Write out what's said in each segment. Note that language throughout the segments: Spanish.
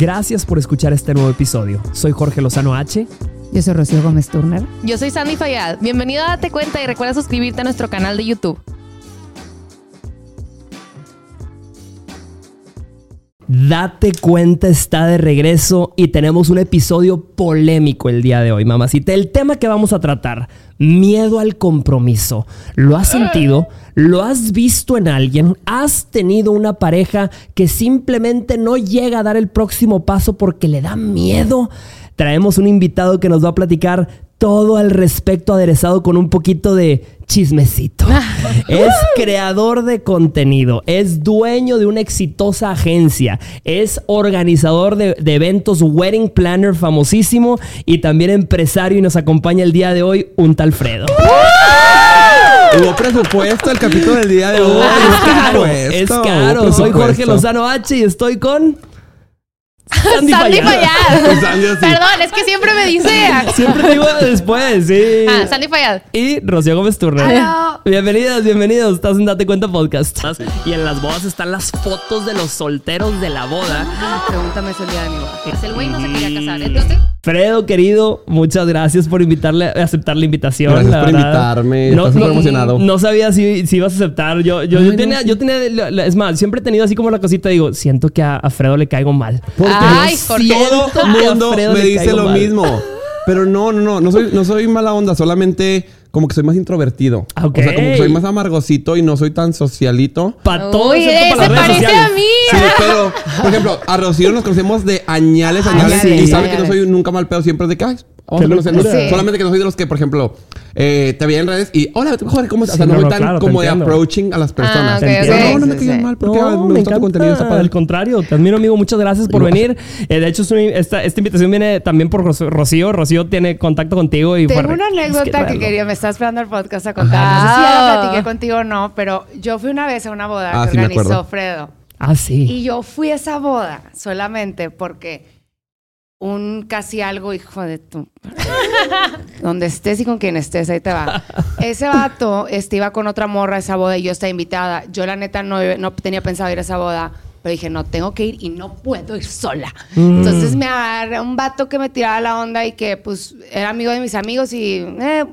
Gracias por escuchar este nuevo episodio. Soy Jorge Lozano H. Yo soy Rocío Gómez Turner. Yo soy Sandy Fayad. Bienvenido a Date Cuenta y recuerda suscribirte a nuestro canal de YouTube. Date cuenta está de regreso y tenemos un episodio polémico el día de hoy, mamacita. El tema que vamos a tratar, miedo al compromiso. ¿Lo has sentido? ¿Lo has visto en alguien? ¿Has tenido una pareja que simplemente no llega a dar el próximo paso porque le da miedo? Traemos un invitado que nos va a platicar todo al respecto aderezado con un poquito de chismecito. es creador de contenido, es dueño de una exitosa agencia, es organizador de, de, eventos, wedding planner famosísimo y también empresario y nos acompaña el día de hoy un tal Fredo. Hubo presupuesto el capítulo del día de hoy. Es caro, es caro. Soy Jorge Lozano H y estoy con... Sandy, Sandy Fayad. Perdón, es que siempre me dice. siempre te digo después, sí. Ah, Sandy Fayad. Y Rocío Gómez Turner. Hello. Bienvenidas, bienvenidos. Estás en Date Cuenta Podcast. Y en las bodas están las fotos de los solteros de la boda. Pregúntame eso el día de mi boda. El güey no se quería casar. Entonces. Fredo, querido, muchas gracias por invitarle, aceptar la invitación. Gracias la por verdad. invitarme. No, emocionado. No sabía si, si ibas a aceptar. Yo, yo, Ay, yo no, tenía, sí. yo tenía, la- la- es más, siempre he tenido así como la cosita, digo, siento que a, a Fredo le caigo mal. Porque Ay, todo el mundo me dice lo mal. mismo. Pero no, no, no, no soy, no soy mala onda, solamente como que soy más introvertido. Ok. O sea, como que soy más amargosito y no soy tan socialito. Para todo Uy, excepto para se las redes parece sociales. a mí. Sí, pero, por ejemplo, a Rocío nos conocemos de añales, añales. Añales, y sabe que no soy nunca mal pedo, siempre es de que, ay, vamos Qué a conocernos. locura. Sí. Solamente que no soy de los que, por ejemplo, eh, te veía en redes y, hola, Jorge, ¿cómo estás? Sí, o sea, no, no, no, tan claro, como de approaching a las personas. Ah. No, no me sí. mal porque No, me, me gusta tu contenido, está encanta. padre. Al contrario, te admiro, amigo. Muchas gracias por venir. Eh, de hecho, esta, esta invitación viene también por Rocío. Rocío tiene contacto contigo y Tengo fue- una es anécdota que, quería, me está esperando el podcast a contar. Ajá. No sé si ya la platiqué contigo o no, pero yo fui una vez a una boda Ah, que organizó. Fredo. Ah, sí. Y yo fui a esa boda solamente porque un casi algo, hijo de tu. Donde estés y con quien estés, ahí te va. Ese vato este, iba con otra morra a esa boda y yo estaba invitada. Yo, la neta, no, no tenía pensado ir a esa boda. Pero dije, no, tengo que ir y no puedo ir sola. Mm. Entonces me agarré un vato que me tiraba la onda y que, pues, era amigo de mis amigos y, eh,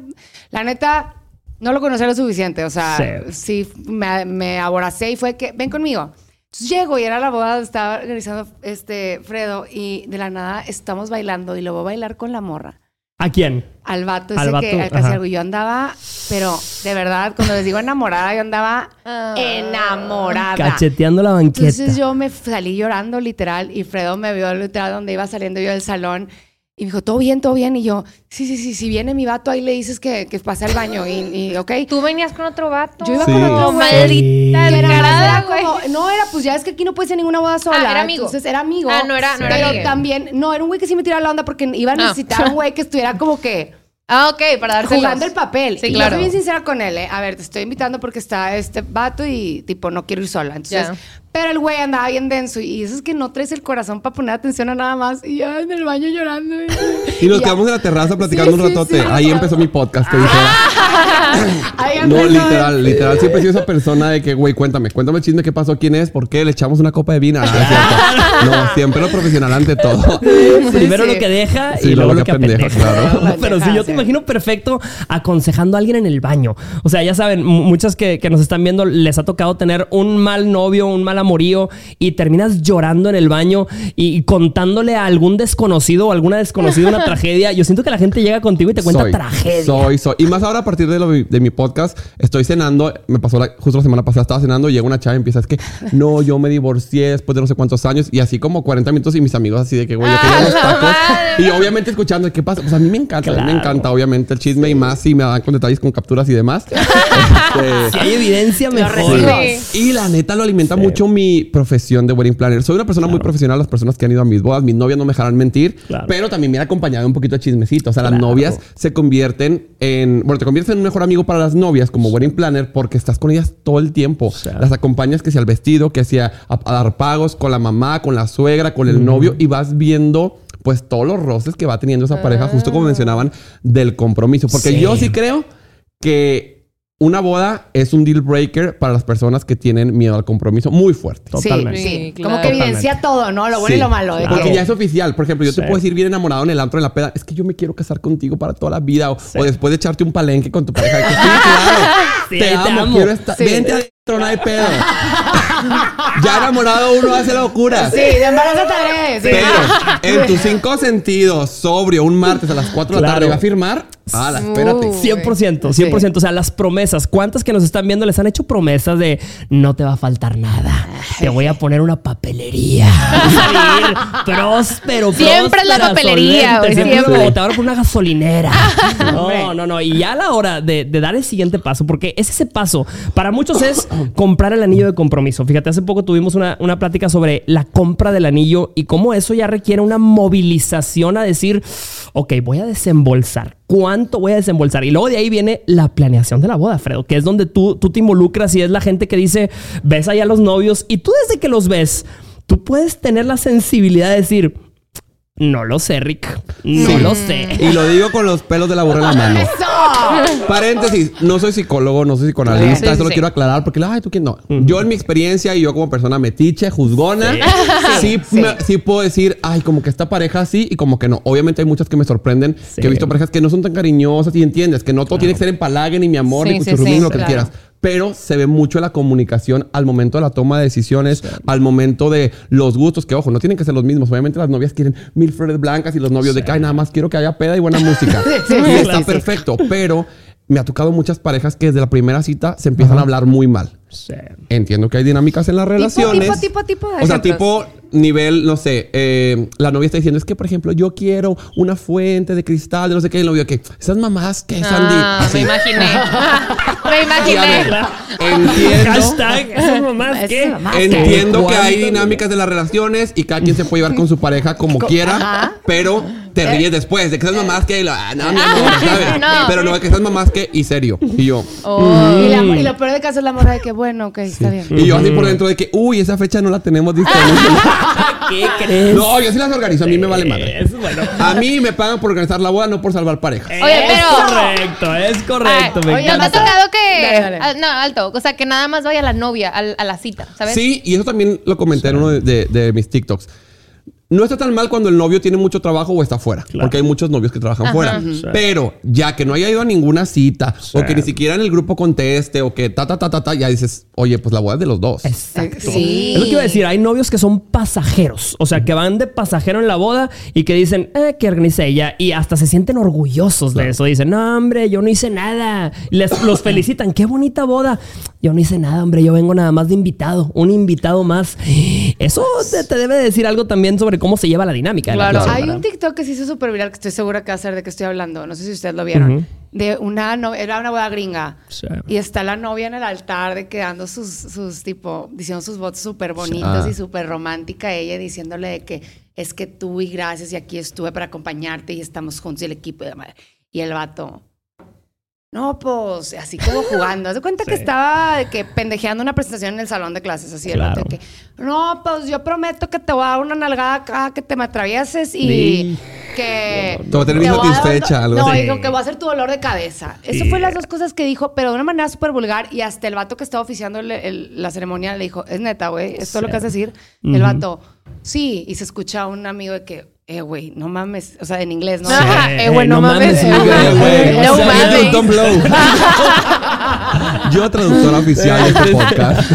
la neta, no lo conocía lo suficiente. O sea, sí, me, me aboracé y fue que, ven conmigo. Entonces llego y era la boda, estaba organizando este Fredo y de la nada estamos bailando y lo voy a bailar con la morra. ¿A quién? Al vato Al ese vato, que al casi algo. Yo andaba, pero de verdad, cuando les digo enamorada, yo andaba Ah. enamorada. Cacheteando la banqueta. Entonces yo me salí llorando literal y Fredo me vio literal donde iba saliendo yo del salón y me dijo, todo bien, todo bien. Y yo, sí, sí, sí, si viene mi vato ahí le dices que, que pase al baño y, y ok. Tú venías con otro vato. Yo iba Sí. con otro maldita Sí. Era, descarada, era güey. como, no era, pues ya es que aquí no puedes ir a ninguna boda sola. Ah, era amigo. Entonces era amigo. Ah, no era- no era Pero amigo. también, no, era un güey que sí me tiraba la onda porque iba a Ah. necesitar un güey que estuviera como que Ah, ok, para darte jugando el papel. Sí, y claro. yo fui bien sincera con él, ¿eh? A ver, te estoy invitando porque está este vato y tipo no quiero ir sola. Entonces. Pero el güey andaba bien denso y eso es que no traes el corazón para poner atención a nada más y ya en el baño llorando. Y nos ya. quedamos en la terraza platicando Sí, un ratote. sí. Ahí empezó mi podcast, te dije. Ahí No, literal, literal. Siempre he sido esa persona de que, güey, cuéntame, cuéntame el chisme, qué pasó, quién es, por qué, le echamos una copa de vino. No, no es cierto. No, siempre lo profesional ante todo. Primero sí. lo que deja Sí, y luego lo que apendeja, apendeja. claro. Pero sí, yo te imagino perfecto aconsejando a alguien en el baño. O sea, ya saben, mu- muchas que, que nos están viendo les ha tocado tener un mal novio, un mal amorío y terminas llorando en el baño y, y contándole a algún desconocido o alguna desconocida una tragedia. Yo siento que la gente llega contigo y te cuenta soy, tragedia. Soy, soy. Y más ahora a partir de, lo- de mi podcast, estoy cenando. Me pasó la- justo la semana pasada, estaba cenando, llega una chava y empieza, es que no, yo me divorcié después de no sé cuántos años. Y así como 40 minutos y mis amigos así de que, güey, yo quería ¡Ah, los tacos. Y obviamente escuchando, ¿qué pasa? Pues a mí me encanta, a mí me encanta, obviamente, el chisme y más si me dan con detalles, con capturas y demás. Este, Si hay evidencia, mejor. recibo. Sí. Y la neta lo alimenta mucho mi profesión de wedding planner. Soy una persona muy profesional, las personas que han ido a mis bodas, mis novias no me dejarán mentir, Claro. pero también me ha acompañado un poquito de chismecito. O sea, las novias se convierten en, bueno, te conviertes en un mejor amigo para las novias como wedding planner porque estás con ellas todo el tiempo. Las acompañas que sea al vestido, que sea a, a dar pagos con la mamá, con la suegra, con el novio y vas viendo pues todos los roces que va teniendo esa pareja, justo como mencionaban, del compromiso. Porque Sí. yo sí creo que una boda es un deal breaker para las personas que tienen miedo al compromiso muy fuerte. Totalmente. Sí, sí. Como que evidencia todo, ¿no? Lo bueno y lo malo. Porque que- ya es oficial. Por ejemplo, yo te puedo decir bien enamorado en el antro, en la peda. Es que yo me quiero casar contigo para toda la vida. O, o después de echarte un palenque con tu pareja. que sí, claro. Sí, te, te amo, amo. quiero estar. Sí. Vente adentro, no hay pedo. ya enamorado uno hace locura. Sí, de embarazo sí. Pero en tus cinco sentidos, sobrio, un martes a las 4 de la Claro. tarde, ¿va a firmar? Ah, espérate. Uh. 100%, 100%. O sea, las promesas. ¿Cuántas que nos están viendo les han hecho promesas de no te va a faltar nada? Te voy a poner una papelería. Vas a vivir próspero, Siempre es la próspera, papelería, solvente. güey, Siempre siempre. como te van a poner una gasolinera. No, no, no. Y ya a la hora de, de dar el siguiente paso, porque es ese paso. Para muchos es comprar el anillo de compromiso. Fíjate, hace poco tuvimos una, una plática sobre la compra del anillo y cómo eso ya requiere una movilización a decir, ok, voy a desembolsar. ¿Cuánto voy a desembolsar? Y luego de ahí viene la planeación de la boda, Fredo, que es donde tú, tú te involucras y es la gente que dice, ves allá a los novios y tú desde que los ves, tú puedes tener la sensibilidad de decir, no lo sé, Rick. No Sí. lo sé. Y lo digo con los pelos de la burra en la mano. ¡Eso! Paréntesis, no soy psicólogo, no soy psicoanalista, Sí, eso sí, lo quiero aclarar porque, ay, tú quién no. Yo en mi experiencia y yo como persona metiche, juzgona, sí, Sí. me- sí puedo decir, ay, como que esta pareja sí y como que no. Obviamente hay muchas que me sorprenden, Sí. que he visto parejas que no son tan cariñosas y entiendes que no todo tiene que ser empalague ni mi amor Sí, ni sí, cuchurrumín, sí, lo que claro. quieras. Pero se ve mucho la comunicación al momento de la toma de decisiones, al momento de los gustos, que ojo, no tienen que ser los mismos. Obviamente las novias quieren mil flores blancas y los novios de que nada más quiero que haya peda y buena música. sí, y está perfecto, pero me ha tocado muchas parejas que desde la primera cita se empiezan a hablar muy mal. Sí. Entiendo que hay dinámicas en las relaciones. tipo, tipo, tipo de O sea, tipo nivel, no sé, eh, la novia está diciendo, es que, por ejemplo, yo quiero una fuente de cristal, de no sé qué, y el novio que, esas mamás que Sandy. Ah, Así. me imaginé. me imaginé. entiendo. Hashtag, esas mamás, mamás. Entiendo que hay dinámicas de las relaciones y cada quien se puede llevar con su pareja como quiera, Ajá. pero te ríes después de que esas mamás que, ah, no, mi amor, ¿sabes? No. Pero no, que esas mamás que, y serio. Y yo, Oh. Y, la- y lo peor de caso es la morra de que, bueno, ok, está bien. y yo así por dentro de que, uy, esa fecha no la tenemos disponible. ¿Qué crees? no, yo sí las organizo, a mí me vale madre. Es bueno. A mí me pagan por organizar la boda, no por salvar parejas. Oye, es pero- correcto, es correcto. Ay, me oye, ¿no te ha encanta. tocado que. Dale, dale. ah, no, alto. O sea, que nada más vaya la novia al- a, la cita, ¿sabes? Sí, y eso también lo comenté en uno de, de- de mis TikToks. No está tan mal cuando el novio tiene mucho trabajo o está fuera. Claro. Porque hay muchos novios que trabajan fuera. Sí. Pero ya que no haya ido a ninguna cita o que ni siquiera en el grupo conteste o que ta, ta, ta, ta, ta, ya dices, oye, pues la boda es de los dos. Exacto. Sí. Es lo que iba a decir. Hay novios que son pasajeros. O sea, que van de pasajero en la boda y que dicen, eh, que organice ella. Y hasta se sienten orgullosos de eso. Dicen, no, hombre, yo no hice nada. Les, los felicitan. Qué bonita boda. Yo no hice nada, hombre. Yo vengo nada más de invitado. Un invitado más. Eso te, te debe decir algo también sobre cómo se lleva la dinámica. de la Claro. relación, Hay un TikTok que se hizo súper viral que estoy segura que va a ser de que estoy hablando. No sé si ustedes lo vieron. Ujú. De una novia, era una boda gringa. Sí. Y está la novia en el altar de que dando sus, sus tipo, diciendo sus votos súper bonitos Ah. y súper romántica. Ella diciéndole de que es que tú y gracias y aquí estuve para acompañarte y estamos juntos y el equipo y demás. Y el vato. No, pues, así como jugando. Haz de cuenta que estaba que pendejeando una presentación en el salón de clases, así el vato de Claro. que, no, pues yo prometo que te voy a dar una nalgada cada que te me atravieses y Sí. que... Te voy a tener bien voy satisfecha, algo No, dijo que va a ser tu dolor de cabeza. Eso fue las dos cosas que dijo, pero de una manera súper vulgar y hasta el vato que estaba oficiando el- el- la ceremonia le dijo, es neta, güey, esto es lo que vas a decir. El vato, sí, y se escucha a un amigo de que, eh, güey, no mames, o sea, en inglés, ¿no? Ajá, Sí. eh, güey, no mames. sí, Ajá. güey, güey. No mames. Don't blow. Yo, traductora oficial de este podcast.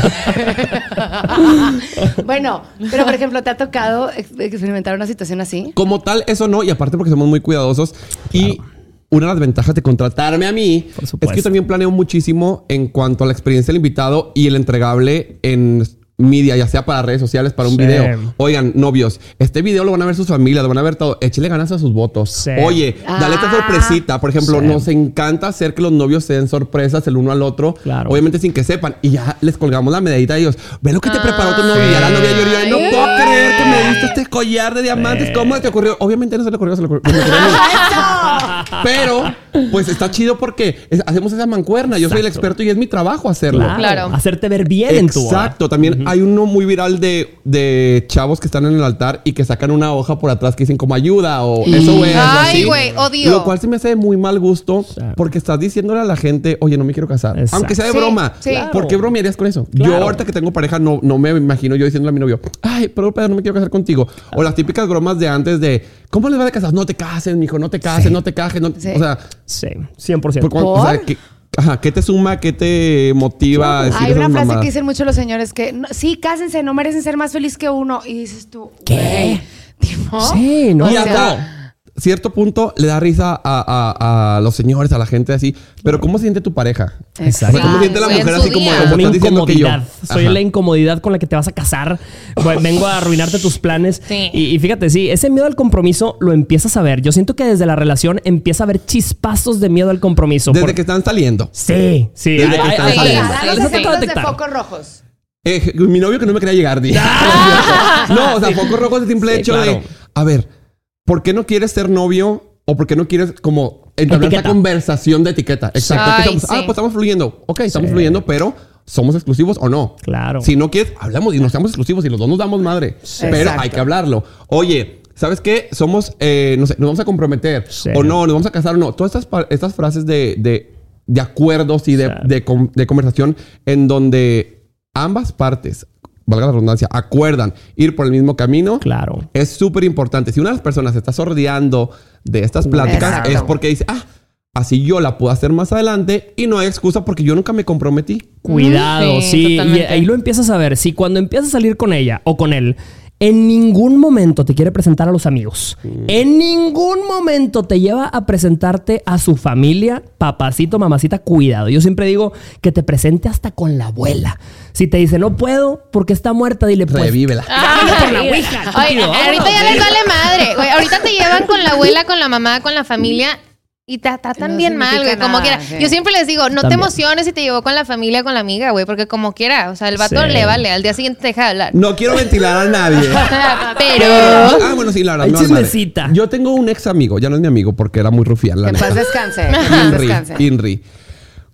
bueno, pero por ejemplo, ¿te ha tocado ex- experimentar una situación así? Como tal, eso no. Y aparte porque somos muy cuidadosos. Y una de las ventajas de contratarme a mí Por es que yo también planeo muchísimo en cuanto a la experiencia del invitado y el entregable en media, ya sea para redes sociales, para un Sí. video. Oigan, novios, este video lo van a ver sus familias, lo van a ver todo. Échele ganas a sus votos. Sí. Oye, dale esta Ah. sorpresita. Por ejemplo, Sí. nos encanta hacer que los novios se den sorpresas el uno al otro. Claro. Obviamente sin que sepan. Y ya les colgamos la medallita a ellos. Ve lo que te preparó tu novia. La novia lloró. y, No Ay. puedo creer que me diste este collar de diamantes. ¿Cómo te ocurrió? Obviamente no se le ocurrió, se le ocurrió. se le ocurrió a mí. Pero, pues está chido porque es- hacemos esa mancuerna. Yo soy el Exacto. experto y es mi trabajo hacerlo. Claro. Claro. Hacerte ver bien en tu. Exacto. También hay uno muy viral de, de chavos que están en el altar y que sacan una hoja por atrás que dicen como ayuda o eso, güey. Ay, güey, odio. Lo cual se me hace de muy mal gusto porque estás diciéndole a la gente, oye, no me quiero casar. Exacto. Aunque sea de Sí, broma. sí. Claro. ¿Por qué bromearías con eso? Claro. Yo ahorita que tengo pareja no, no me imagino yo diciéndole a mi novio, ay, pero, pero no me quiero casar contigo. O las típicas bromas de antes de, ¿cómo les va de casar? No te cases, mijo, no te cases, no te cases. No te-". Sí. O sea, Sí, 100%. por cuan- o sea, ¿Por? ¿Qué, ajá, ¿qué te suma? ¿Qué te motiva a decir Hay una frase mamadas? que dicen muchos los señores que no- sí, cásense, no merecen ser más feliz que uno. Y dices tú, ¿Qué? tipo, Sí, no. o sea, hasta cierto punto le da risa a, a- a los señores, a la gente así. Pero ¿cómo se siente tu pareja? Exacto. O sea, ¿cómo siente la mujer así como, día. como una diciendo que yo? incomodidad. Soy Ajá. la incomodidad con la que te vas a casar. Vengo a arruinarte tus planes. Sí. Y, y fíjate, sí, ese miedo al compromiso lo empiezas a ver. Yo siento que desde la relación empieza a haber chispazos de miedo al compromiso. Desde Por- que están saliendo. Sí, sí. Desde que están saliendo. ay, Danos les acabo de focos rojos. Eh, mi novio que no me quería llegar, dije. no, o sea, poco rojo es el simple Sí, hecho claro. de, a ver, ¿por qué no quieres ser novio? ¿O por qué no quieres como entablar esta conversación de etiqueta? Exacto. Ay, Ah, sí. pues estamos fluyendo. Ok, estamos Sí. fluyendo, pero ¿somos exclusivos o no? Claro. Si no quieres, hablamos y nos seamos exclusivos y los dos nos damos madre. Pero Exacto. hay que hablarlo. Oye, ¿sabes qué? Somos, eh, no sé, nos vamos a comprometer. Sí. O no, nos vamos a casar o no. Todas estas, estas frases de, de, de acuerdos y de, Sí. de conversación en donde ambas partes, valga la redundancia, acuerdan ir por el mismo camino. Claro. Es súper importante. Si una de las personas se está sordeando de estas pláticas, Exacto. es porque dice, ah, así yo la puedo hacer más adelante y no hay excusa porque yo nunca me comprometí. Cuidado, Sí, sí. y ahí lo empiezas a ver. Si cuando empiezas a salir con ella o con él, en ningún momento te quiere presentar a los amigos. En ningún momento te lleva a presentarte a su familia, papacito, mamacita, cuidado. Yo siempre digo que te presente hasta con la abuela. Si te dice no puedo porque está muerta, dile pues. Revívela. La ouija, Oye, estúpido, ahorita ya les vale madre. Ahorita te llevan con la abuela, con la mamá, con la familia y te tratan No bien mal, güey, como quiera. sí. Yo siempre les digo, no También. te emociones si te llevó con la familia, con la amiga, güey, porque como quiera, o sea, el vato Sí. le vale, al día siguiente te deja de hablar. No quiero ventilar a nadie. Pero Ah, bueno, sí, la verdad. Chismecita. Yo tengo un ex amigo, ya no es mi amigo porque era muy rufián, la Que neta. paz descanse. que en paz Inri, descanse. Inri.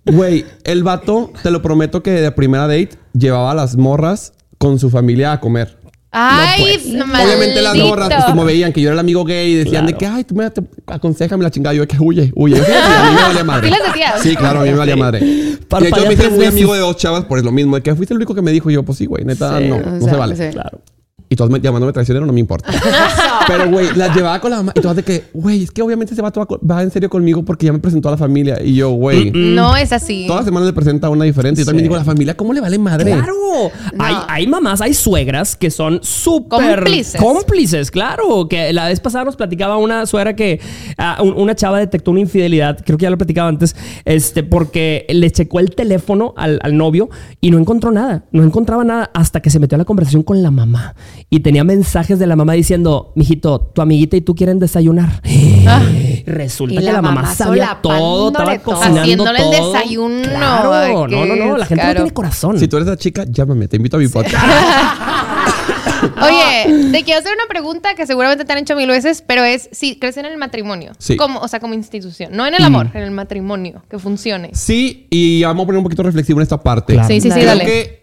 Güey, el vato, te lo prometo que de primera date llevaba a las morras con su familia a comer. Ay, No. Obviamente las morras, pues como veían que yo era el amigo gay, decían de que, ay, tú me aconsejame la chingada. Yo de que huye, huye. Sí, a mí me valía madre. ¿Sí claro, a mí me valía madre. Y de hecho me hice muy amigo de dos chavas por lo mismo. De que fuiste el único que me dijo. Yo, pues sí, güey, neta, Sí, no, no sea, se vale. sí. Claro. Y todos me, llamándome traicionero, no me importa. Pero, güey, las llevaba con la mamá. Y todas de que, güey, es que obviamente vato va, va en serio conmigo porque ya me presentó a la familia. Y yo, güey, No es así. todas las semanas le presenta a una diferente. Y también digo, la familia, ¿cómo le vale madre? Claro. Hay, hay mamás, hay suegras que son súper Cómplices. cómplices, claro. Que la vez pasada nos platicaba una suegra que ah, un- una chava detectó una infidelidad, creo que ya lo platicaba antes, este, porque le checó el teléfono al, al novio y no encontró nada. No encontraba nada hasta que se metió a la conversación con la mamá y tenía mensajes de la mamá diciendo: Mijito, tu amiguita y tú quieren desayunar. Resulta Y que la la, mamá mamá sabía todo, estaba cocinando Haciéndole el todo. desayuno. Claro, Ay, no, no, no, la gente no tiene corazón. Si tú eres la chica, llámame, te invito a mi podcast. Oye, te quiero hacer una pregunta que seguramente te han hecho mil veces, pero es si crees en el matrimonio. Sí. Como, o sea, como institución. No en el amor, en el matrimonio. Que funcione. Sí, y vamos a poner un poquito reflexivo en esta parte. Claro. Sí, sí, sí, Creo dale. que,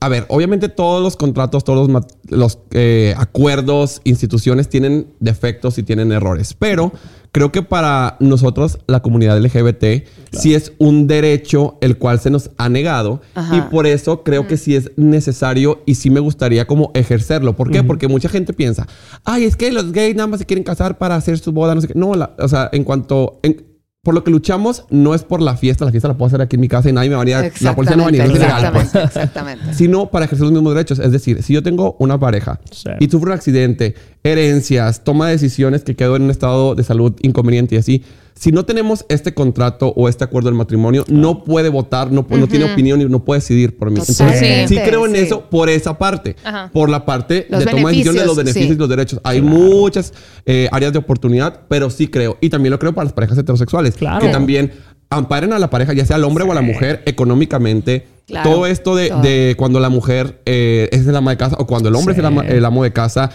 a ver, obviamente todos los contratos, todos los, eh, acuerdos, instituciones tienen defectos y tienen errores. Pero creo que para nosotros, la comunidad LGBT, sí es un derecho el cual se nos ha negado. Ajá. Y por eso creo que sí es necesario y sí me gustaría como ejercerlo. ¿Por qué? Porque mucha gente piensa, ay, es que los gays nada más se quieren casar para hacer su boda, no sé qué. No, la- o sea, en cuanto... en- por lo que luchamos no es por la fiesta, la fiesta la puedo hacer aquí en mi casa y nadie me va a venir, a- la policía no va a venir, no es ilegal, pues Exactamente, exactamente. sino para ejercer los mismos derechos. Es decir, si yo tengo una pareja Sí. y sufro un accidente, herencias, toma de decisiones que quedo en un estado de salud inconveniente y así, si no tenemos este contrato o este acuerdo del matrimonio, no puede votar, no, tiene opinión y no puede decidir por mí. Entonces, sí creo en sí. eso por esa parte. Ajá. Por la parte Los de toma de decisiones de los beneficios, sí. y los derechos. Hay muchas eh, áreas de oportunidad, pero sí creo. Y también lo creo para las parejas heterosexuales. Claro. Que también amparen a la pareja, ya sea al hombre o a la mujer, económicamente. Claro. Todo esto de, Todo. de cuando la mujer eh, es el ama de casa o cuando el hombre Sí. es el ama, el amo de casa.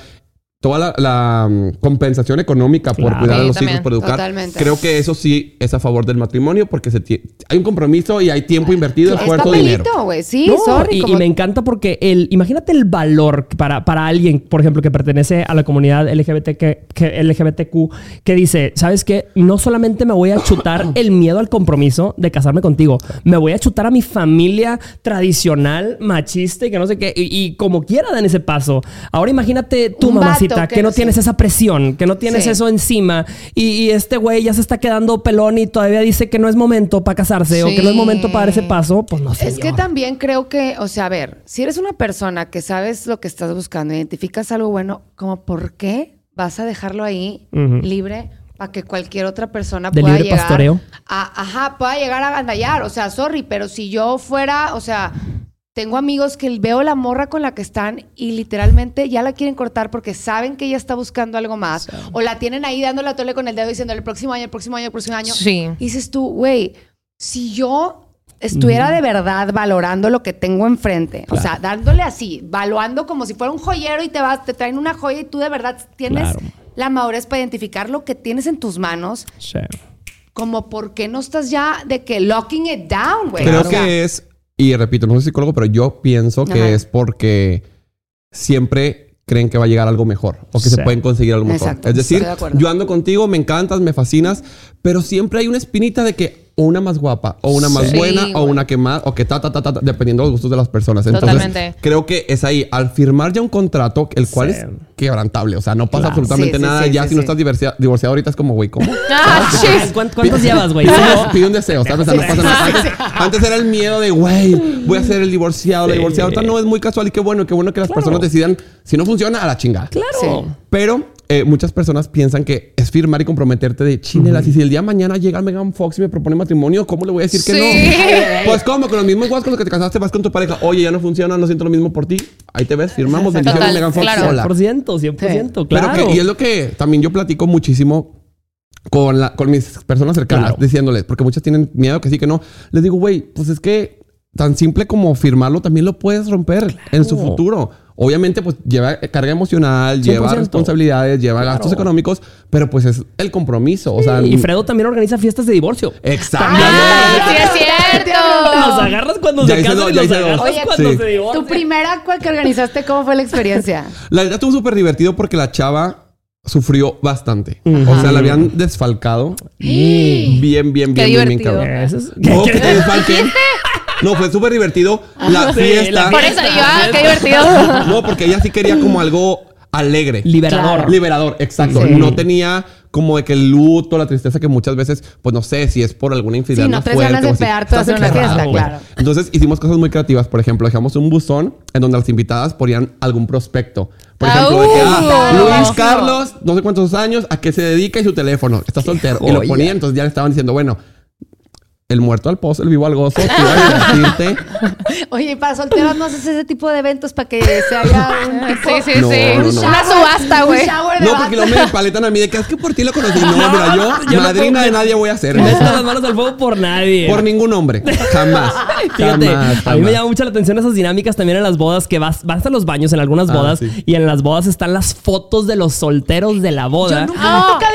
Toda la, la, mm, compensación económica por Claro. cuidar a los también. hijos, por educar. Totalmente. Creo que eso sí es a favor del matrimonio porque se hay un compromiso y hay tiempo invertido, Es esfuerzo, dinero. güey. Sí, No, sorry. y, como- y me encanta porque el, imagínate el valor para, para alguien, por ejemplo, que pertenece a la comunidad LGBT que, que- LGBTQ, que dice, ¿sabes qué? No solamente me voy a chutar el miedo al compromiso de casarme contigo, me voy a chutar a mi familia tradicional, machista y que no sé qué, y, y como quiera dan ese paso. Ahora imagínate vato mamacita, que, que no sí. tienes esa presión, que no tienes Sí. eso encima, y, y este güey ya se está quedando pelón y todavía dice que no es momento para casarse o que no es momento para dar ese paso, pues no sé. Es que también creo que, o sea, a ver, si eres una persona que sabes lo que estás buscando, identificas algo bueno, como por qué vas a dejarlo ahí libre para que cualquier otra persona De pueda libre llegar pastoreo. a, ajá, pueda llegar a gandallar, o sea, sorry, pero si yo fuera, o sea, tengo amigos que veo la morra con la que están y literalmente ya la quieren cortar porque saben que ella está buscando algo más. O la tienen ahí dándole a tole con el dedo diciendo el próximo año, el próximo año, el próximo año. Sí. Y dices tú, güey, si yo estuviera de verdad valorando lo que tengo enfrente, o sea, dándole así, valuando como si fuera un joyero y te vas, te traen una joya y tú de verdad tienes Claro. la madurez para identificar lo que tienes en tus manos, Sí. como por qué no estás ya de que locking it down, güey. Creo O sea, que es, y repito, no soy psicólogo, pero yo pienso que Ajá. es porque siempre creen que va a llegar algo mejor o que Sí. se pueden conseguir algo mejor. Exacto, es decir, de yo ando contigo, me encantas, me fascinas, pero siempre hay una espinita de que o una más guapa, o una más Sí, buena, o una que más, o que ta, ta, ta, ta, ta, dependiendo de los gustos de las personas. Entonces, Totalmente. creo que es ahí, al firmar ya un contrato, el cual Sí. es quebrantable, o sea, no pasa Claro. absolutamente Sí, sí, nada. sí, ya sí, si no estás divorcia- divorciado ahorita es como, güey, ¿cómo? Ah. ¿Cuántos, cuántos llevas, güey? Pide, un deseo, ¿sabes? O sea, no pasa nada. Antes, antes era el miedo de, güey, voy a ser el divorciado, la divorciada. Ahorita no es muy casual y qué bueno, qué bueno que las Claro. personas decidan, si no funciona, a la chingada. Claro. Sí. Pero eh, muchas personas piensan que es firmar y comprometerte de chinelas. Y si el día de mañana llega Megan Fox y me propone matrimonio, ¿cómo le voy a decir que no? Pues, ¿cómo? Con los mismos guas con los que te casaste, vas con tu pareja. Oye, ya no funciona, no siento lo mismo por ti. Ahí te ves, firmamos. Bendiciones, Megan Fox. claro. Hola. 100%, 100%, Pero claro. que, y es lo que también yo platico muchísimo con, la, con mis personas cercanas, Claro. diciéndoles, porque muchas tienen miedo que sí, que no. Les digo, güey, pues es que tan simple como firmarlo también lo puedes romper en su futuro. Obviamente, pues lleva carga emocional, lleva 100%. responsabilidades, lleva gastos económicos, pero pues es el compromiso. O sea, y Fredo también organiza fiestas de divorcio. Exacto. Ah, sí es cierto. Los agarras cuando Ya se casan dos, y los agarras Oye, cuando sí. se divorcian. Tu primera cual que organizaste, ¿cómo fue la experiencia? La verdad estuvo súper divertido porque la chava sufrió bastante. O sea, la habían desfalcado. Bien, bien, bien, Qué bien, bien, divertido. cabrón. Eso es- No, que te desfalquen. No, fue súper divertido la Sí, fiesta. la Por eso yo, ah, qué divertido. No, porque ella sí quería como algo alegre. Liberador. Claro. Liberador, exacto. Sí. No tenía como de que el luto, la tristeza que muchas veces, pues no sé si es por alguna infidelidad Sí, no fuerte ganas de a Estás hacer una fiesta, claro. Entonces hicimos cosas muy creativas. Por ejemplo, dejamos un buzón en donde las invitadas ponían algún prospecto. Por Ah, ejemplo, de que, ah, uh. Luis Carlos, no sé cuántos años, a qué se dedica y su teléfono. Está soltero. Y lo ponían, entonces ya le estaban diciendo, bueno, el muerto al pozo, el vivo al gozo, te iba a divertirte. Oye, y para solteros no haces ese tipo de eventos para que se haga un tipo... Sí, sí, No, sí. no, no. Una subasta, güey. Un shower de No, porque luego me paletan a mí de que es que por ti lo conocí. No, mira, yo, yo no madrina de nadie voy a ser. Meto las manos al fuego por nadie. Por ningún hombre. Jamás. Fíjate, Jamás, a mí me llama mucho la atención esas dinámicas también en las bodas, que vas, vas a los baños en algunas Ah, bodas sí. y en las bodas están las fotos de los solteros de la boda. Yo nunca toca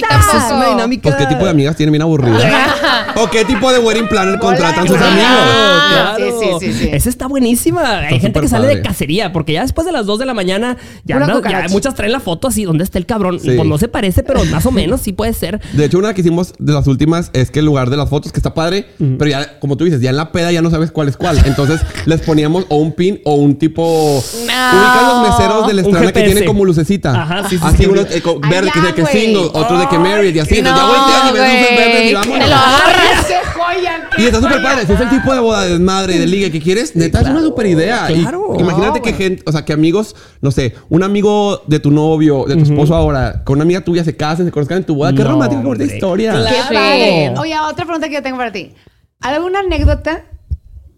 tampoco. Es una dinámica. Pues qué tipo de amigas tienen bien aburridas. ¿O qué tipo de wedding planner contratan sus amigos? Ah, Claro. sí, sí, sí, sí. Esa está buenísima. Hay gente que sale padre. de cacería, porque ya después de las 2 de la mañana, ya, anda- ya muchas traen la foto así, ¿dónde está el cabrón? Sí. Pues no se parece, pero más o menos sí puede ser. De hecho, una que hicimos de las últimas es que el lugar de las fotos, que está padre, pero ya, como tú dices, ya en la peda ya no sabes cuál es cuál. Entonces les poníamos o un pin o un tipo. Ubican los meseros de la Un estrana que tienen como lucecita. Ajá, sí, sí, Así sí. unos eh, verde que dice que single, otros de que married y así. Ya y verdes y güey. vámonos. Te lo agarras. ¡Qué joya! qué Y está súper padre. Si es el tipo de boda de desmadre y de liga que quieres, neta, es una súper idea. Y Claro. imagínate No, que gente, o sea, que amigos, no sé, un amigo de tu novio, de tu esposo ahora, con una amiga tuya se casen, se conozcan en tu boda. Qué No, romántica, qué historia. Claro. ¡Qué! Oye, otra pregunta que yo tengo para ti. ¿Alguna anécdota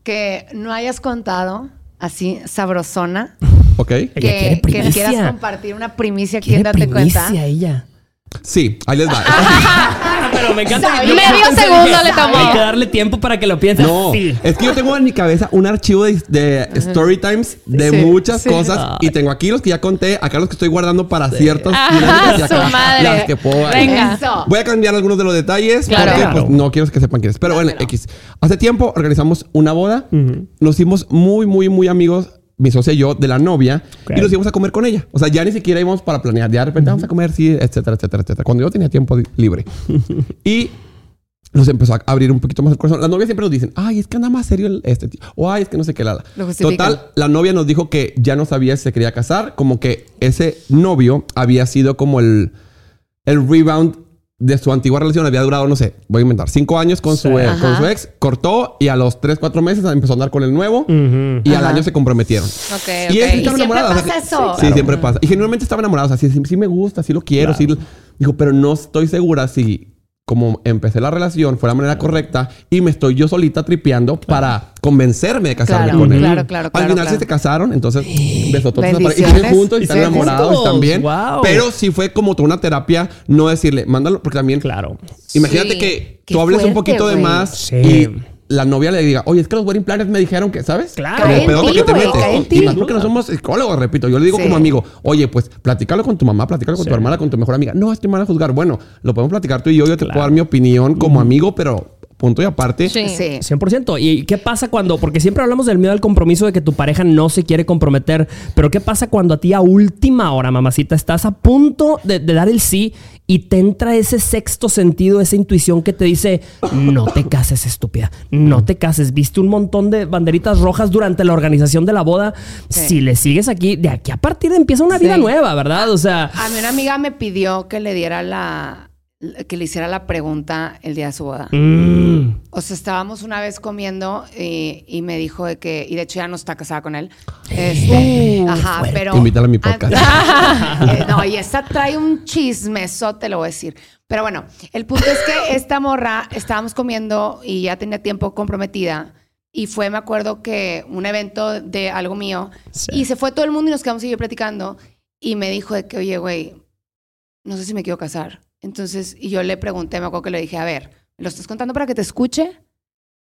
que no hayas contado así sabrosona? ¿Ok? Que, quieras compartir una primicia, ¿quién date primicia cuenta? ella. Sí, ahí les va. pero me encanta. Medio segundo le tomó. Hay que darle tiempo para que lo piense. No, Sí. es que yo tengo en mi cabeza un archivo de, de story times de Sí, muchas sí. cosas y tengo aquí los que ya conté, acá los que estoy guardando para ciertas dinámicas y acá su madre. las que puedo. Venga. Eso. Voy a cambiar algunos de los detalles Claro. porque Claro. pues, no quiero que sepan quiénes. Pero bueno. X. Hace tiempo organizamos una boda. Nos hicimos muy, muy, muy amigos, mi socia y yo, de la novia. Ok. Y nos íbamos a comer con ella. O sea, ya ni siquiera íbamos para planear. Ya de repente vamos a comer, sí, etcétera, etcétera, etcétera. Cuando yo tenía tiempo libre. y nos empezó a abrir un poquito más el corazón. Las novias siempre nos dicen, ay, es que anda más serio el- este tío. O ay, es que no sé qué, la, la". Lo justifican. Total, la novia nos dijo que ya no sabía si se quería casar. Como que ese novio había sido como el, el rebound de su antigua relación. Había durado, no sé, voy a inventar, cinco años con, su, ex, con su ex. Cortó y a los tres, cuatro meses empezó a andar con el nuevo. Y al año se comprometieron. Ok, Y ok. él Y estaba siempre pasa eso. Sí, siempre pasa. Y genuinamente estaba enamorado. O sea, sí, sí, sí me gusta, sí lo quiero, sí. Dijo, pero no estoy segura si como empecé la relación fue la manera correcta y me estoy yo solita tripeando para convencerme de casarme Claro, con él. claro, claro, Al claro, final sí se casaron, entonces besototes y siguen juntos y están enamorados juntos. y también. Wow. Pero sí fue como toda una terapia no decirle, mándalo, porque también Claro. Imagínate Sí. que Qué tú hables un fuerte, poquito de más Sí. y la novia le diga, oye, es que los wedding planners me dijeron que, ¿sabes? Claro. Como pedote que te metes. Y más porque no somos psicólogos, repito. Yo le digo Sí. como amigo, oye, pues platícalo con tu mamá, platícalo con Sí. tu hermana, con tu mejor amiga. No, es que me van a juzgar. Bueno, lo podemos platicar tú y yo. Yo te Claro. puedo dar mi opinión como amigo, pero punto y aparte. Sí. Sí. 100%. ¿Y qué pasa cuando, porque siempre hablamos del miedo al compromiso de que tu pareja no se quiere comprometer, pero qué pasa cuando a ti a última hora, mamacita, estás a punto de, de dar el sí y te entra ese sexto sentido, esa intuición que te dice, no te cases, estúpida, no te cases. Viste un montón de banderitas rojas durante la organización de la boda. Sí. Si le sigues aquí, de aquí a partir empieza una vida Sí. nueva, ¿verdad? O sea, A mí una amiga me pidió que le diera la... que le hiciera la pregunta el día de su boda. mm, O sea, estábamos una vez comiendo y, y me dijo de que, y de hecho ya no está casada con él. Este, ajá, pero. Invítala a mi podcast. Eh, no, y esta trae un chismeso, te lo voy a decir. Pero bueno, el punto es que esta morra estábamos comiendo y ya tenía tiempo comprometida. Y fue, me acuerdo que un evento de algo mío. Sí. Y se fue todo el mundo y nos quedamos yo platicando. Y me dijo de que, oye, güey, no sé si me quiero casar. Entonces, y yo le pregunté, me acuerdo que le dije, a ver, ¿me lo estás contando para que te escuche?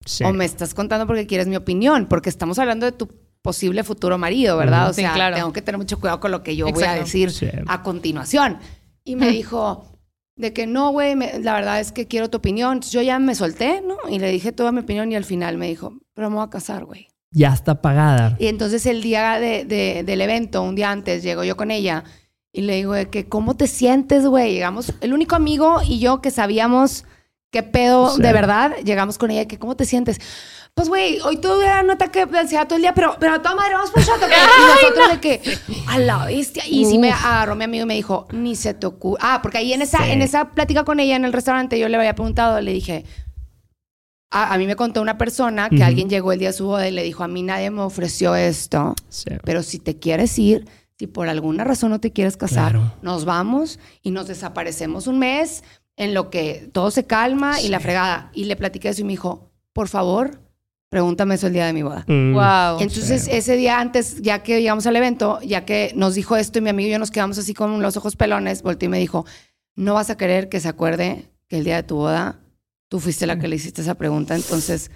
sí. ¿O me estás contando porque quieres mi opinión? Porque estamos hablando de tu posible futuro marido, ¿verdad? O Sí, sea, claro. tengo que tener mucho cuidado con lo que yo voy a Exacto. decir Sí. a continuación. Y me dijo de que no, güey, la verdad es que quiero tu opinión. Entonces, yo ya me solté, ¿no? Y le dije toda mi opinión y al final me dijo, pero me voy a casar, güey. Ya está pagada. Y entonces el día de- de- del evento, un día antes, llego yo con ella y le digo de que, ¿cómo te sientes, güey? Llegamos, el único amigo y yo que sabíamos qué pedo Sí. de verdad, llegamos con ella, que, ¿cómo te sientes? Pues, güey, hoy tuve un ataque de ansiedad todo el día, pero, pero toma madre, vamos por shot. Y nosotros de que, a la bestia. Y sí me agarró mi amigo y me dijo, ni se te ocurre. Ah, porque ahí en esa, Sí. en esa plática con ella en el restaurante, yo le había preguntado, le dije, a, a mí me contó una persona que Ujú. alguien llegó el día de su boda y le dijo, a mí nadie me ofreció esto, Sí. pero si te quieres ir, si por alguna razón no te quieres casar, Claro. nos vamos y nos desaparecemos un mes en lo que todo se calma y la fregada. Y le platiqué eso y me dijo, por favor, pregúntame eso el día de mi boda. Mm. Wow. Entonces, ese día antes, ya que llegamos al evento, ya que nos dijo esto y mi amigo y yo nos quedamos así con los ojos pelones, volteó y me dijo, no vas a querer que se acuerde que el día de tu boda tú fuiste la que le hiciste esa pregunta, entonces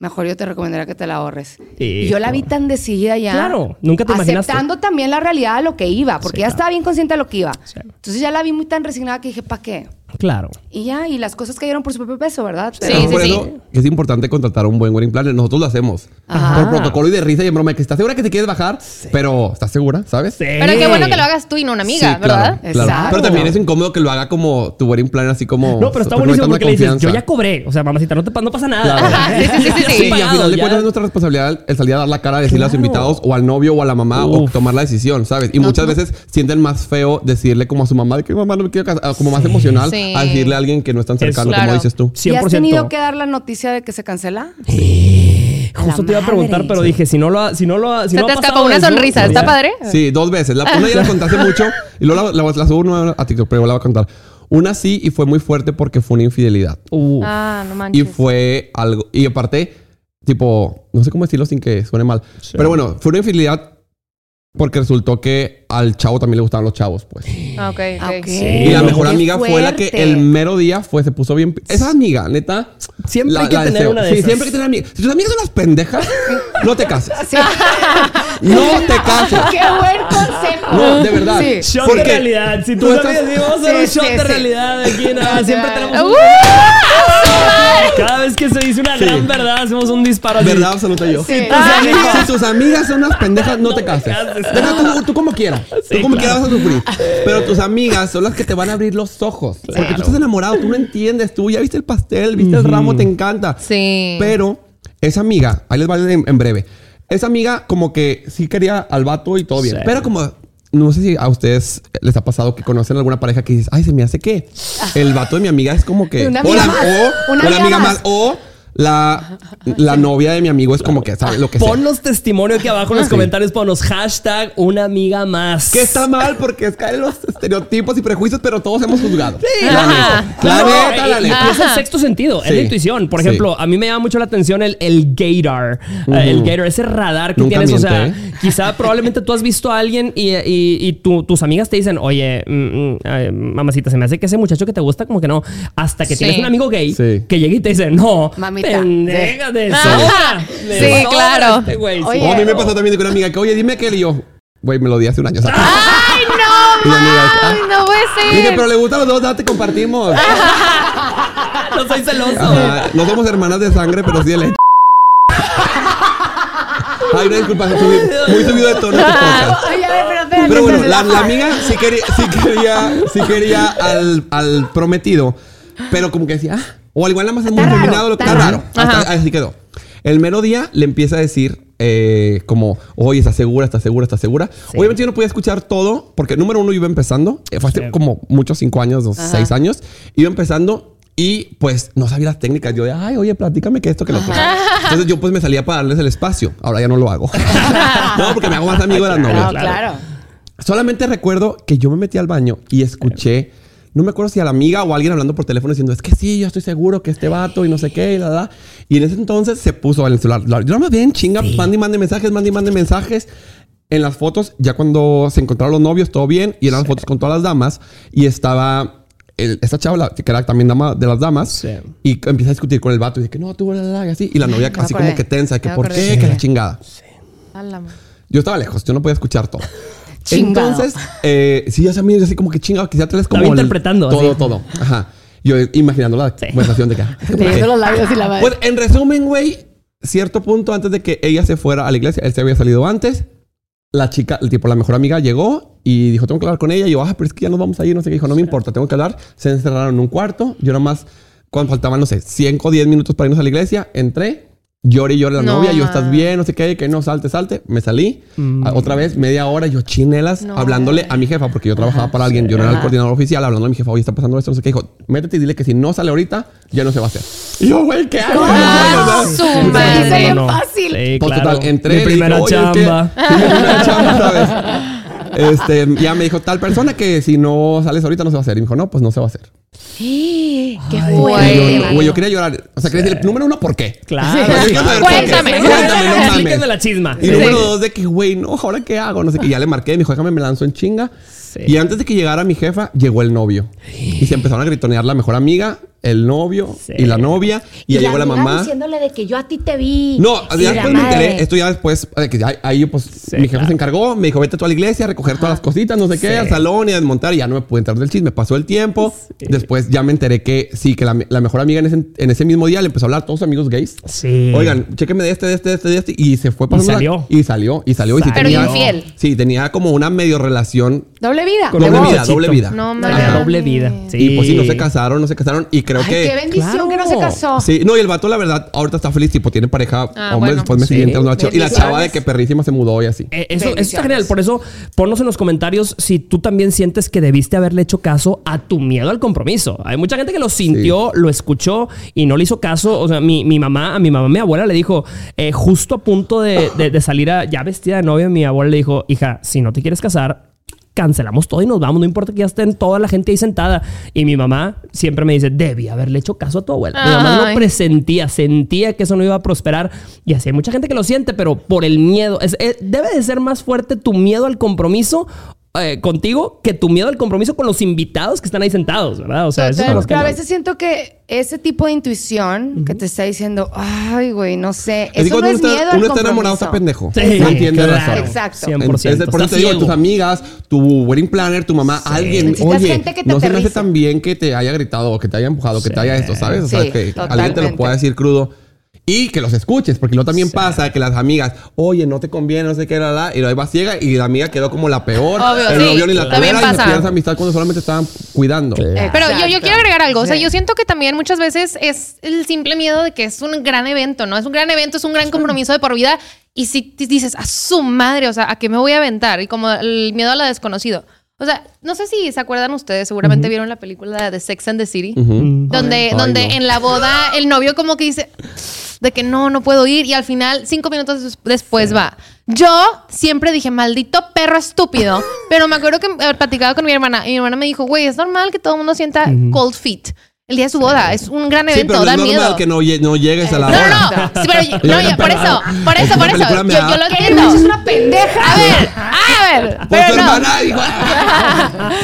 mejor yo te recomendaría que te la ahorres. Y yo la vi tan decidida ya. Claro, nunca te imaginaste. Aceptando también la realidad de lo que iba, porque Sí, ya claro. estaba bien consciente de lo que iba. Sí. Entonces ya la vi muy tan resignada que dije, ¿para qué? Claro. Y ya, y las cosas cayeron por su propio peso, ¿verdad? Sí, Pero- sí, por sí. eso es importante contratar un buen wedding planner. Nosotros lo hacemos. Ajá. Por protocolo y de risa y en broma. Que estás segura que te quieres bajar, pero ¿estás segura? ¿Sabes? Sí. Pero qué bueno que lo hagas tú y no una amiga, Sí, ¿verdad? claro. Exacto. Pero también es incómodo que lo haga como tu wedding planner, así como. No, pero está buenísimo porque le dices, yo ya cobré. O sea, mamacita, no, te, no pasa nada. Claro. Ajá, sí, sí, sí, sí, sí. Sí, y al final de cuentas es nuestra responsabilidad el salir a dar la cara, decirle a los invitados o al novio o a la mamá o tomar la decisión, ¿sabes? Y muchas veces sienten más feo decirle como a su mamá de que mamá no me quiero casar, como más emocional Sí. a decirle a alguien que no es tan cercano claro. como dices tú. 100%. ¿Y has tenido que dar la noticia de que se cancela? Justo La te iba a preguntar, madre. pero dije, si no lo ha, si no lo ha, si Se no te ha escapó una eso, sonrisa, pues ¿está ya. padre? Sí, dos veces. La, una ya la conté hace mucho y luego la, la, la subo nueva a TikTok, pero la voy a contar. Una sí y fue muy fuerte porque fue una infidelidad. Uh, Ah, no Y manches. fue algo. Y aparte, tipo, no sé cómo decirlo sin que suene mal. Sí. Pero bueno, fue una infidelidad Porque resultó que al chavo también le gustaban los chavos, pues. Ah, ok, ok. Ok. Y la mejor Qué amiga fue la que fuerte. el mero día fue, se puso bien. Esa amiga, neta. Siempre hay que tener deseo. una de Sí, esas. siempre hay que tener amigas. Si tus amigas son unas pendejas, no te cases. Sí. No te cases. Qué buen consejo. No, de verdad. Sí. Shot ¿Por de realidad. Si Tú tú estás- sabes, vamos a hacer un Sí, shot sí, de sí. realidad aquí, nada. Siempre tenemos un- ¡Uh! Cada vez que se dice una Sí. gran verdad, hacemos un disparo así. ¿Verdad absoluta yo? Sí. Tus amigas- si tus amigas son unas pendejas, no, te cases. cases. Deja tú, tú como quieras. Sí, tú como claro. quieras vas a sufrir. Pero tus amigas son las que te van a abrir los ojos. Porque tú estás enamorado, tú no entiendes. Tú ya viste el pastel, viste el ramo, te encanta. Sí. Pero esa amiga, ahí les va en, en breve. Esa amiga como que sí quería al vato y todo bien. Sí. Pero como... No sé si a ustedes les ha pasado que conocen alguna pareja que dices, ay, se me hace que el vato de mi amiga es como que. Una o la, amiga más. o, Una o la amiga amiga más. más. O la, la novia de mi amigo es como que sabe lo que sea. Ponnos testimonio aquí abajo en los Sí. comentarios. Ponnos hashtag una amiga más. Que está mal porque es caer en los estereotipos y prejuicios, pero todos hemos juzgado. Sí, la neta. La No, neta, la neta. y es el sexto sentido, es la intuición. Por Sí. ejemplo, a mí me llama mucho la atención el, el gator. eh, el gator, ese radar que Nunca tienes. O sea, ¿eh? quizá probablemente tú has visto a alguien y, y- y tu- tus amigas te dicen, oye, mm, mm, ay, mamacita, se me hace que ese muchacho que te gusta, como que no. Hasta que Sí. tienes un amigo gay Sí. que llega y te dice, no, Mamita, pendeja, de sobra, Sí, sobra claro. este güey. Oye, O a mí me pasó también de que una amiga que, oye, dime qué. Y yo, güey, me lo di hace un año. ¿sabes? ¡Ay, Y no! la amiga, ¡Ay, ah. no puede Dije, ser! pero le gustan los dos, date, compartimos. no soy celoso. Ajá. No somos hermanas de sangre, pero sí de leche. Ay, una disculpa, subí- muy subido de tono. este podcast. Oye, a ver, pero espérate. Pero bueno, la, la amiga sí quería, sí quería, sí quería al, al prometido, pero como que decía, ah, o al igual nada más es muy raro, combinado, lo que está está raro. raro. Hasta- así quedó. El mero día le empieza a decir, eh, como, oye, ¿estás segura? ¿Estás segura? ¿Estás segura? Obviamente yo no podía escuchar todo, porque número uno, iba empezando, eh, fue hace Sí. como muchos, cinco años, dos, seis años, iba empezando y pues no sabía las técnicas. Yo de, ay, oye, platícame que esto, que lo otro. Entonces yo pues me salía para darles el espacio. Ahora ya no lo hago. no, porque me hago más amigo de las novias. No, claro. Solamente recuerdo que yo me metí al baño y escuché, no me acuerdo si a la amiga o a alguien hablando por teléfono diciendo, es que sí, yo estoy seguro que este vato y no sé qué, y la, la. Y en ese entonces se puso en el celular. la- Yo no me bien chinga, mande y mande mensajes, mande y mande mensajes. En las fotos, ya cuando se encontraron los novios, todo bien. Y eran las fotos con todas las damas. Y estaba el- esta chava, la- que era también dama de las damas. Sí. Y empieza a discutir con el vato. Y dice que no, tú, la, la, la", y así. Y la novia casi como que tensa. Que por qué, que la chingada. Yo estaba lejos, yo no podía escuchar todo. Chingado. Entonces, eh, sí, yo también, así como que chingado, quizá traes como. Estaba el- interpretando, Todo, así. todo. Ajá. Yo imaginando la conversación de que. Leyendo los labios y la madre. Pues en resumen, güey, cierto punto antes de que ella se fuera a la iglesia, él se había salido antes. La chica, el tipo, la mejor amiga llegó y dijo, tengo que hablar con ella. Y yo, ah, pero es que ya nos vamos a ir, no sé qué. Dijo, no me importa, tengo que hablar. Se encerraron en un cuarto. Yo nada más, cuando faltaban, no sé, 5 o 10 minutos para irnos a la iglesia, entré. Lloré y lloré la No, novia. Yo. ¿estás bien? No sé qué. Que no, salte, salte. Me salí. A- Otra vez, media hora, yo chinelas, No. hablándole a mi jefa, porque yo trabajaba para alguien. Yo no era el coordinador oficial, hablándole a mi jefa, oye, está pasando esto, no sé qué. Dijo, métete y dile que si no sale ahorita, ya no se va a hacer. Y yo, güey, ¿qué hago? Ah, bien fácil. Sí, pues, claro. total, entré. Mi dije, primera "Oye, es que-" chamba. Mi primera chamba, ¿sabes? Este, ya me dijo tal persona que si no sales ahorita no se va a hacer. Y me dijo, no, pues no se va a hacer. Qué Ay, Y Güey. yo, quería llorar. O sea, quería decirle, número uno, ¿por qué? Claro. Yo quiero saber por qué. Cuéntame. Cuéntame, no mames. Explíqueme la chisma. Y número dos, de que, güey, no, ¿ahora qué hago? No sé qué. Y ya le marqué, me dijo, déjame, me lanzó en chinga. Sí. Y antes de que llegara mi jefa, llegó el novio. Y se empezaron a gritonear la mejor amiga, el novio Sí. y la novia. Y, ya llegó la mamá. diciéndole de que yo a ti te vi. No, Y ya después me enteré. Esto ya después, de que ya- ahí pues mi jefe claro. se encargó, me dijo, vete tú a la iglesia a recoger todas las cositas, no sé qué, Sí. al salón y a desmontar. Y ya no me pude entrar del chisme. Pasó el tiempo. Después ya me enteré que sí, que la, la mejor amiga en ese, en ese mismo día le empezó a hablar a todos sus amigos gays. Sí. Oigan, chéquenme de este, de este, de este, de este. Y se fue pasando. la- salió. y salió. Y salió. Y sí Pero tenía, infiel. Sí, tenía como una medio relación. Doble vida. Doble vida, doble vida. No doble vida. Sí. Y pues sí, no se casaron, no se casaron. Y creo Ay, que. qué bendición que no se casó. Sí, no, y el vato, la verdad, ahorita está feliz, tipo, tiene pareja, Ah, hombre, bueno. después me Sí. siguiente una chava. Y la chava de que perrísima se mudó y así. Eh, eso, eso está genial. Por eso, ponnos en los comentarios si tú también sientes que debiste haberle hecho caso a tu miedo al compromiso. Hay mucha gente que lo sintió, lo escuchó y no le hizo caso. O sea, mi, mi mamá, a mi mamá, mi abuela le dijo, eh, justo a punto de, de- de salir a, ya vestida de novia, mi abuela le dijo, hija, si no te quieres casar, cancelamos todo y nos vamos, no importa que ya estén toda la gente ahí sentada. Y mi mamá siempre me dice, debí haberle hecho caso a tu abuela. Mi mamá Ay. lo presentía, sentía que eso no iba a prosperar. Y así hay mucha gente que lo siente, pero por el miedo, es- debe de ser más fuerte tu miedo al compromiso. Eh, contigo que tu miedo al compromiso con los invitados que están ahí sentados, ¿verdad? O sea, eso es lo más pero a veces siento que ese tipo de intuición que te está diciendo, ay, güey, no sé, Es eso no es está, miedo al uno está enamorado, está pendejo. Sí, no entiende claro. razón. Exacto. 100%. Entonces, por eso te digo, tus amigas, tu wedding planner, tu mamá, alguien, Necesitas oye, gente que te no se me hace aterrice. tan bien que te haya gritado, o que te haya empujado, que te haya esto, ¿sabes? O sea, Sí, que alguien te totalmente. lo pueda decir crudo. Y que los escuches, porque luego también pasa que las amigas, oye, no te conviene, no sé qué, la, la, y luego va ciega y la amiga quedó como la peor. Obvio, el sí, novio ni la también tolera y se pasa. pierde esa amistad cuando solamente estaban cuidando. Pero yo, quiero agregar algo. O sea, Sí. yo siento que también muchas veces es el simple miedo de que es un gran evento, ¿no? Es un gran evento, es un gran compromiso de por vida. Y si dices, a su madre, o sea, ¿a qué me voy a aventar? Y como el miedo a lo desconocido. O sea, no sé si se acuerdan ustedes, seguramente vieron la película de Sex and the City, donde, Ay, donde no. en la boda el novio como que dice de que no, no puedo ir y al final cinco minutos des- después va. Yo siempre dije, maldito perro estúpido, pero me acuerdo que eh, platicaba con mi hermana y mi hermana me dijo, güey, es normal que todo el mundo sienta cold feet el día de su boda, es un gran Sí, evento, pero no da es normal miedo. que no, no llegues a la No, hora. no, no, sí, pero yo- no, Yo por eso, por eso, por eso, yo, yo lo entiendo. Es una pendeja. A ver, a ver, Pues pero no.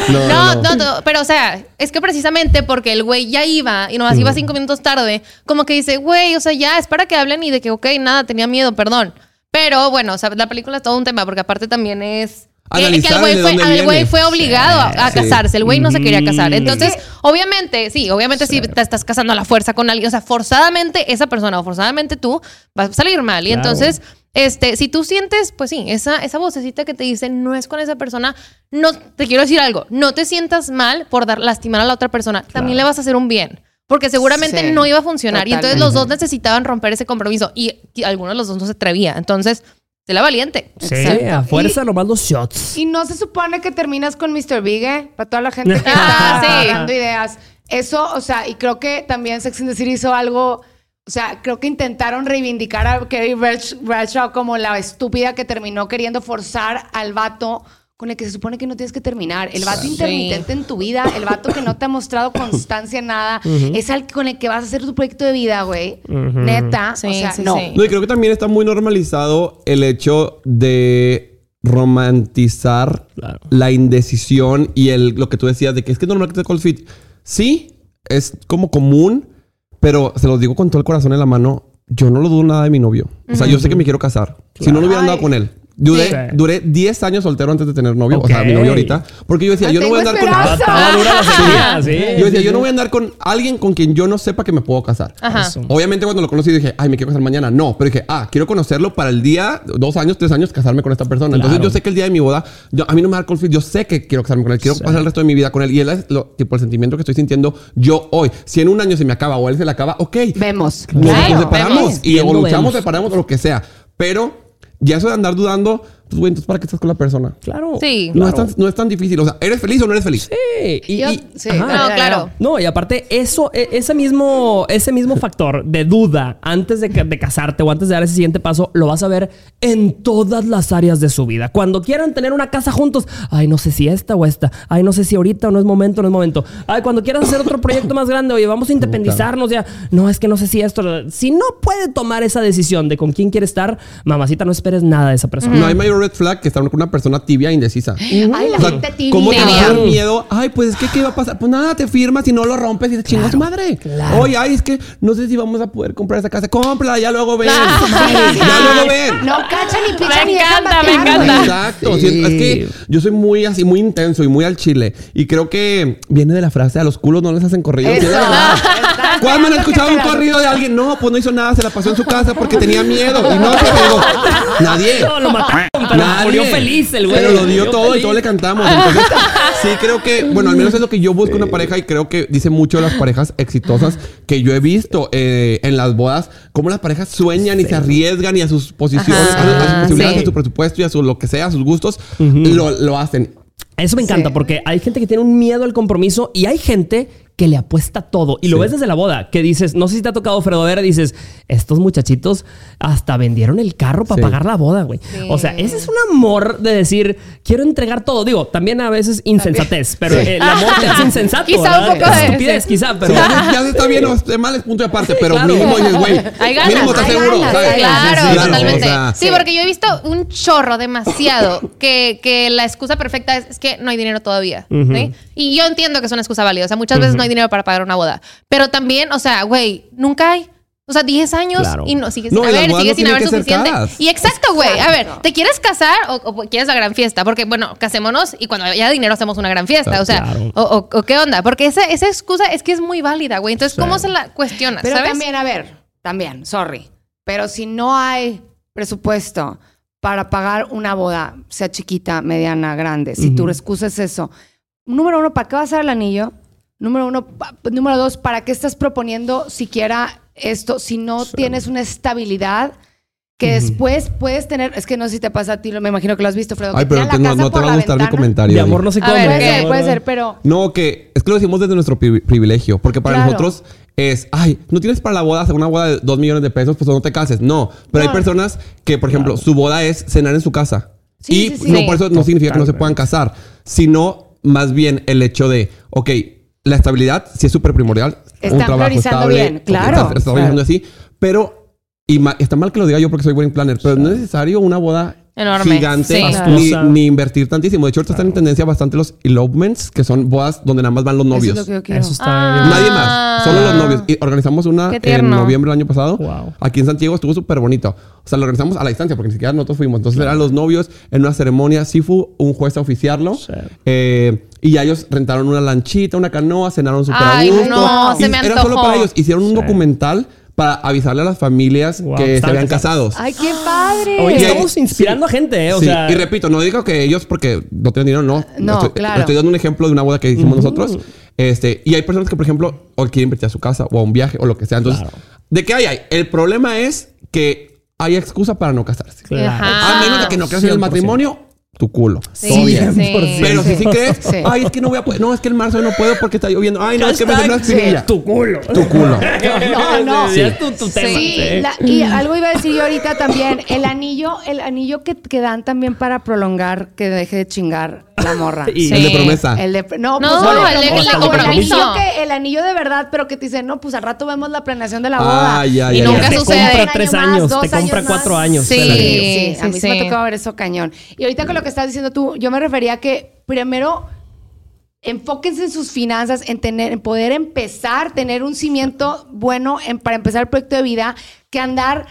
No, no, no, no, pero o sea, es que precisamente porque el güey ya iba y nomás iba cinco minutos tarde, como que dice, güey, o sea, ya es para que hablen y de que, ok, nada, tenía miedo, perdón. Pero bueno, o sea, la película es todo un tema porque aparte también es... que- Que, el güey fue, güey obligado a, a Sí. casarse. El güey no se quería casar. Mm. Entonces, Es obviamente, sí, obviamente si te estás casando a la fuerza con alguien, o sea, forzadamente esa persona o forzadamente tú vas a salir mal. Y Claro. entonces, este, si tú sientes, pues sí, esa, esa vocecita que te dice no es con esa persona, no te quiero decir algo, no te sientas mal por dar lastimar a la otra persona, también le vas a hacer un bien. Porque seguramente Sí, no iba a funcionar. Y entonces los dos necesitaban romper ese compromiso. Y, y alguno de los dos no se atrevía. Entonces, se la valiente. Sí, Exacto. a fuerza Y- nomás los shots. Y no se supone que terminas con Mr. Big, ¿eh? Para toda la gente que Ah, está sí. dando ideas. Eso, o sea, y creo que también Sex and the City hizo algo... O sea, creo que intentaron reivindicar a Kerry Bradshaw Bradshaw como la estúpida que terminó queriendo forzar al vato con el que se supone que no tienes que terminar. El vato intermitente en tu vida, el vato que no te ha mostrado constancia en nada, es el con el que vas a hacer tu proyecto de vida, güey. Neta. Sí, o sea, sí, no. sí. No, y creo que también está muy normalizado el hecho de romantizar Claro. la indecisión y el, lo que tú decías de que es que es normal que te cold fit. Sí, es como común, pero se los digo con todo el corazón en la mano. Yo no lo dudo nada de mi novio. O sea, yo sé que me quiero casar. Si no, no hubiera andado Ay. con él. Duré, Sí. duré 10 años soltero antes de tener novio. O sea, mi novio ahorita. Porque yo decía, Ay, yo no voy a andar con... esperanza. Dura la sequía, sí, Yo decía, sí, yo sí. no voy a andar con alguien con quien yo no sepa que me puedo casar. Ajá. Obviamente cuando lo conocí dije, ay, me quiero casar mañana. No, pero dije, ah, quiero conocerlo para el día, dos años, tres años, casarme con esta persona. Entonces yo sé que el día de mi boda, yo, a mí no me da conflicto, yo sé que quiero casarme con él, quiero pasar el resto de mi vida con él. Y él es lo, tipo, el sentimiento que estoy sintiendo yo hoy. Si en un año se me acaba o él se le acaba, ok. Vemos. Nos, Claro, nos separamos vemos. y o luchamos, separamos o lo que sea. Pero ya eso de andar dudando, pues güey, entonces ¿para qué estás con la persona? Claro. Sí. No, es tan, no es tan difícil. O sea, ¿eres feliz o no eres feliz? Sí, y, Yo- y- sí, No, claro. No, y aparte, eso, e- ese mismo, ese mismo factor de duda antes de, ca- de casarte o antes de dar ese siguiente paso, lo vas a ver en todas las áreas de su vida. Cuando quieran tener una casa juntos, ay, no sé si esta o esta, ay, no sé si ahorita o no es momento, no es momento. Ay, cuando quieras hacer otro proyecto más grande, oye, vamos a independizarnos ya. No, es que no sé si esto. Si no puede tomar esa decisión de con quién quiere estar, mamacita, no esperes nada de esa persona. No hay mayor red flag que estar con una persona tibia e indecisa. Ay, la O sea, gente tibia. ¿Cómo te va a dar Tibia. miedo? Ay, pues es que ¿qué va a pasar? Pues nada, te firmas y no lo rompes y te chingas madre. claro. Oye, ay, es que no sé si vamos a poder comprar esa casa. Cómprala, ya luego ven. Ah. ya luego ven. No cachan ni Me pichan ni encanta, me encanta. Exacto. Sí. Es que yo soy muy así, muy intenso y muy al chile. Y creo que viene de la frase, a los culos no les hacen corridos. Eso. ¿Cuándo han escuchado un corrido de alguien? No, pues no hizo nada, se la pasó en su casa porque tenía miedo. Y no, se digo, nadie. No, lo mataron, pero Nadie. murió feliz el güey. Pero lo dio todo y todo le cantamos. Entonces, sí creo que, bueno, al menos es lo que yo busco en una pareja y creo que dice mucho de las parejas exitosas que yo he visto eh, en las bodas, cómo las parejas sueñan y se arriesgan y a sus posiciones, Ajá, a, a sus posibilidades, sí. a su presupuesto y a su lo que sea, a sus gustos, lo, lo hacen. Eso me encanta Sí. porque hay gente que tiene un miedo al compromiso y hay gente que le apuesta todo. Y lo Sí. ves desde la boda, que dices, no sé si te ha tocado Fredo ver, dices, estos muchachitos hasta vendieron el carro para Sí. pagar la boda, güey. O sea, ese es un amor de decir, quiero entregar todo. Digo, también a veces insensatez, pero el amor te hace insensato. Quizá un poco de- Estupidez, sí. quizá, pero... Sí, ya, está bien o esté mal es punto de aparte, pero Claro. mínimo dices, güey, Hay ganas, mínimo hay seguro, ganas, ¿sabes? Claro, totalmente. o sea, sí, porque yo he visto un chorro demasiado que, que la excusa perfecta es, es que no hay dinero todavía. ¿sí? Y yo entiendo que es una excusa válida. O sea, muchas veces no hay dinero para pagar una boda. Pero también, o sea, güey, nunca hay. O sea, 10 años Claro. y no sigue No, sin las haber, sigue no sin haber suficiente. Y exacto, güey. A ver. ¿te quieres casar o, o quieres la gran fiesta? Porque, bueno, casémonos y cuando haya dinero hacemos una gran fiesta. O sea, Claro. o, o- o qué onda. Porque esa, esa excusa es que es muy válida, güey. Entonces, ¿cómo se la cuestionas? Pero ¿sabes? también, a ver, también, sorry. Pero si no hay presupuesto para pagar una boda, sea chiquita, mediana, grande, si tu excusa es eso, número uno, ¿para qué va a ser el anillo? Número uno, número dos, ¿para qué estás proponiendo siquiera esto si no tienes una estabilidad? Que después puedes tener, es que no sé si te pasa a ti, lo- me imagino que lo has visto, Fredo. Ay, pero no, te va a gustar mi comentario. De ahí. amor no se A come. ver, Puede ser, puede ser, pero No, que es que lo decimos desde nuestro pri- privilegio, porque para Claro. nosotros es, ay, no tienes para la boda hacer una boda de dos millones de pesos, pues no te cases. No, pero hay No. personas que, por ejemplo, su boda es cenar en su casa. Sí, y sí, sí. no por eso no significa que no se puedan casar, sino más bien el hecho de, ok, la estabilidad sí es súper primordial. Están priorizando bien, claro. Estás, estás organizando así, pero, y ma- está mal que lo diga yo porque soy buen planner, pero no es necesario una boda Enorme, gigante sí. ni, Fastuosa. ni invertir tantísimo. De hecho, ahorita están en tendencia bastante los elopements, que son bodas donde nada más van los eso novios. es lo que yo quiero. Eso está Ah. bien. Nadie más, solo los novios. Y organizamos una en noviembre del año pasado. Wow. Aquí en Santiago estuvo súper bonito. O sea, lo organizamos a la distancia porque ni siquiera nosotros fuimos. Entonces eran los novios en una ceremonia. Sí fue un juez a oficiarlo. Sí. Eh, y ya ellos rentaron una lanchita, una canoa, cenaron súper a gusto. no, se me Era solo para ellos. Hicieron un Sí. documental para avisarle a las familias Wow, que se estaban habían casados. casados. Ay, qué padre. Ahí- estamos inspirando a gente, ¿eh? O Sí, sea, y repito, no digo que ellos porque no tienen dinero, no. No, estoy, claro. Estoy dando un ejemplo de una boda que hicimos nosotros. Este, y hay personas que, por ejemplo, o quieren invertir a su casa o a un viaje o lo que sea. Entonces, Claro. ¿de qué hay? hay? El problema es que hay excusa para no casarse. claro. Ajá. A menos de que no creas en el 100%. matrimonio, tu culo. Sí, Todo sí. bien. Pero si sí crees, Sí. ay, es que no voy a poder, no, es que el marzo no puedo porque está lloviendo. Ay, no, es que me salió una espinilla. Tu culo. Tu culo. No, no. Sí, es tu, tu tema. Sí, sí. la- y algo iba a decir yo ahorita también, el anillo, el anillo que, que dan también para prolongar que deje de chingar la morra. Y- El de Sí. promesa. El de, no, No, pues, el de- el el compromiso. anillo, que, el anillo de verdad, pero que te dicen, no, pues al rato vemos la planeación de la boda. Ay, ay, Y ay, nunca te sucede. compra Un tres años, dos te compra años cuatro años. Sí. el anillo. Sí, a sí, mí sí me sí. tocaba ver eso cañón. Y ahorita con lo que estás diciendo tú, yo me refería a que primero enfóquense en sus finanzas, en tener, en poder empezar, tener un cimiento bueno en- para empezar el proyecto de vida, que andar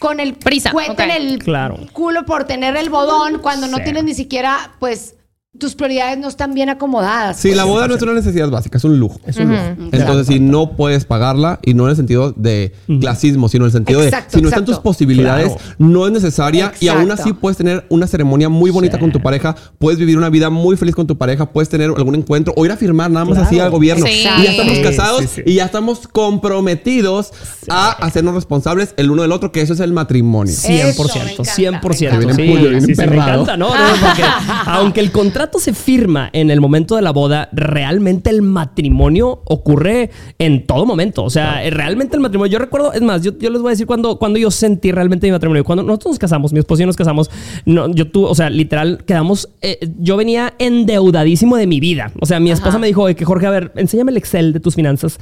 con el Prisa, cuento en el Claro. culo por tener el bodón cuando no tienes ni siquiera, pues, tus prioridades no están bien acomodadas. Sí, pues. la boda no es una necesidad básica, es un lujo. Es un lujo. Entonces, si no puedes pagarla, y no en el sentido de clasismo, sino en el sentido Exacto, de si no están tus posibilidades, Claro. no es necesaria y aún así puedes tener una ceremonia muy bonita Sí. con tu pareja, puedes vivir una vida muy feliz con tu pareja, puedes tener algún encuentro o ir a firmar nada más Claro. así al gobierno. Sí. Y ya estamos casados sí, sí. y ya estamos comprometidos a hacernos responsables el uno del otro, que eso es el matrimonio. 100%, Eso, me 100%. encanta. Sí, Viene Julio, viene sí, sí, me emperrado. encanta, ¿no? No, porque aunque el contrato se firma en el momento de la boda, realmente el matrimonio ocurre en todo momento. O sea, realmente el matrimonio, yo recuerdo, es más, yo, yo les voy a decir cuando, cuando yo sentí realmente mi matrimonio. Cuando nosotros nos casamos, mi esposo y yo nos casamos, no, yo tuve, o sea, literal, quedamos, eh, yo venía endeudadísimo de mi vida. O sea, mi esposa me dijo, "Oye, que Jorge, a ver, enséñame el Excel de tus finanzas.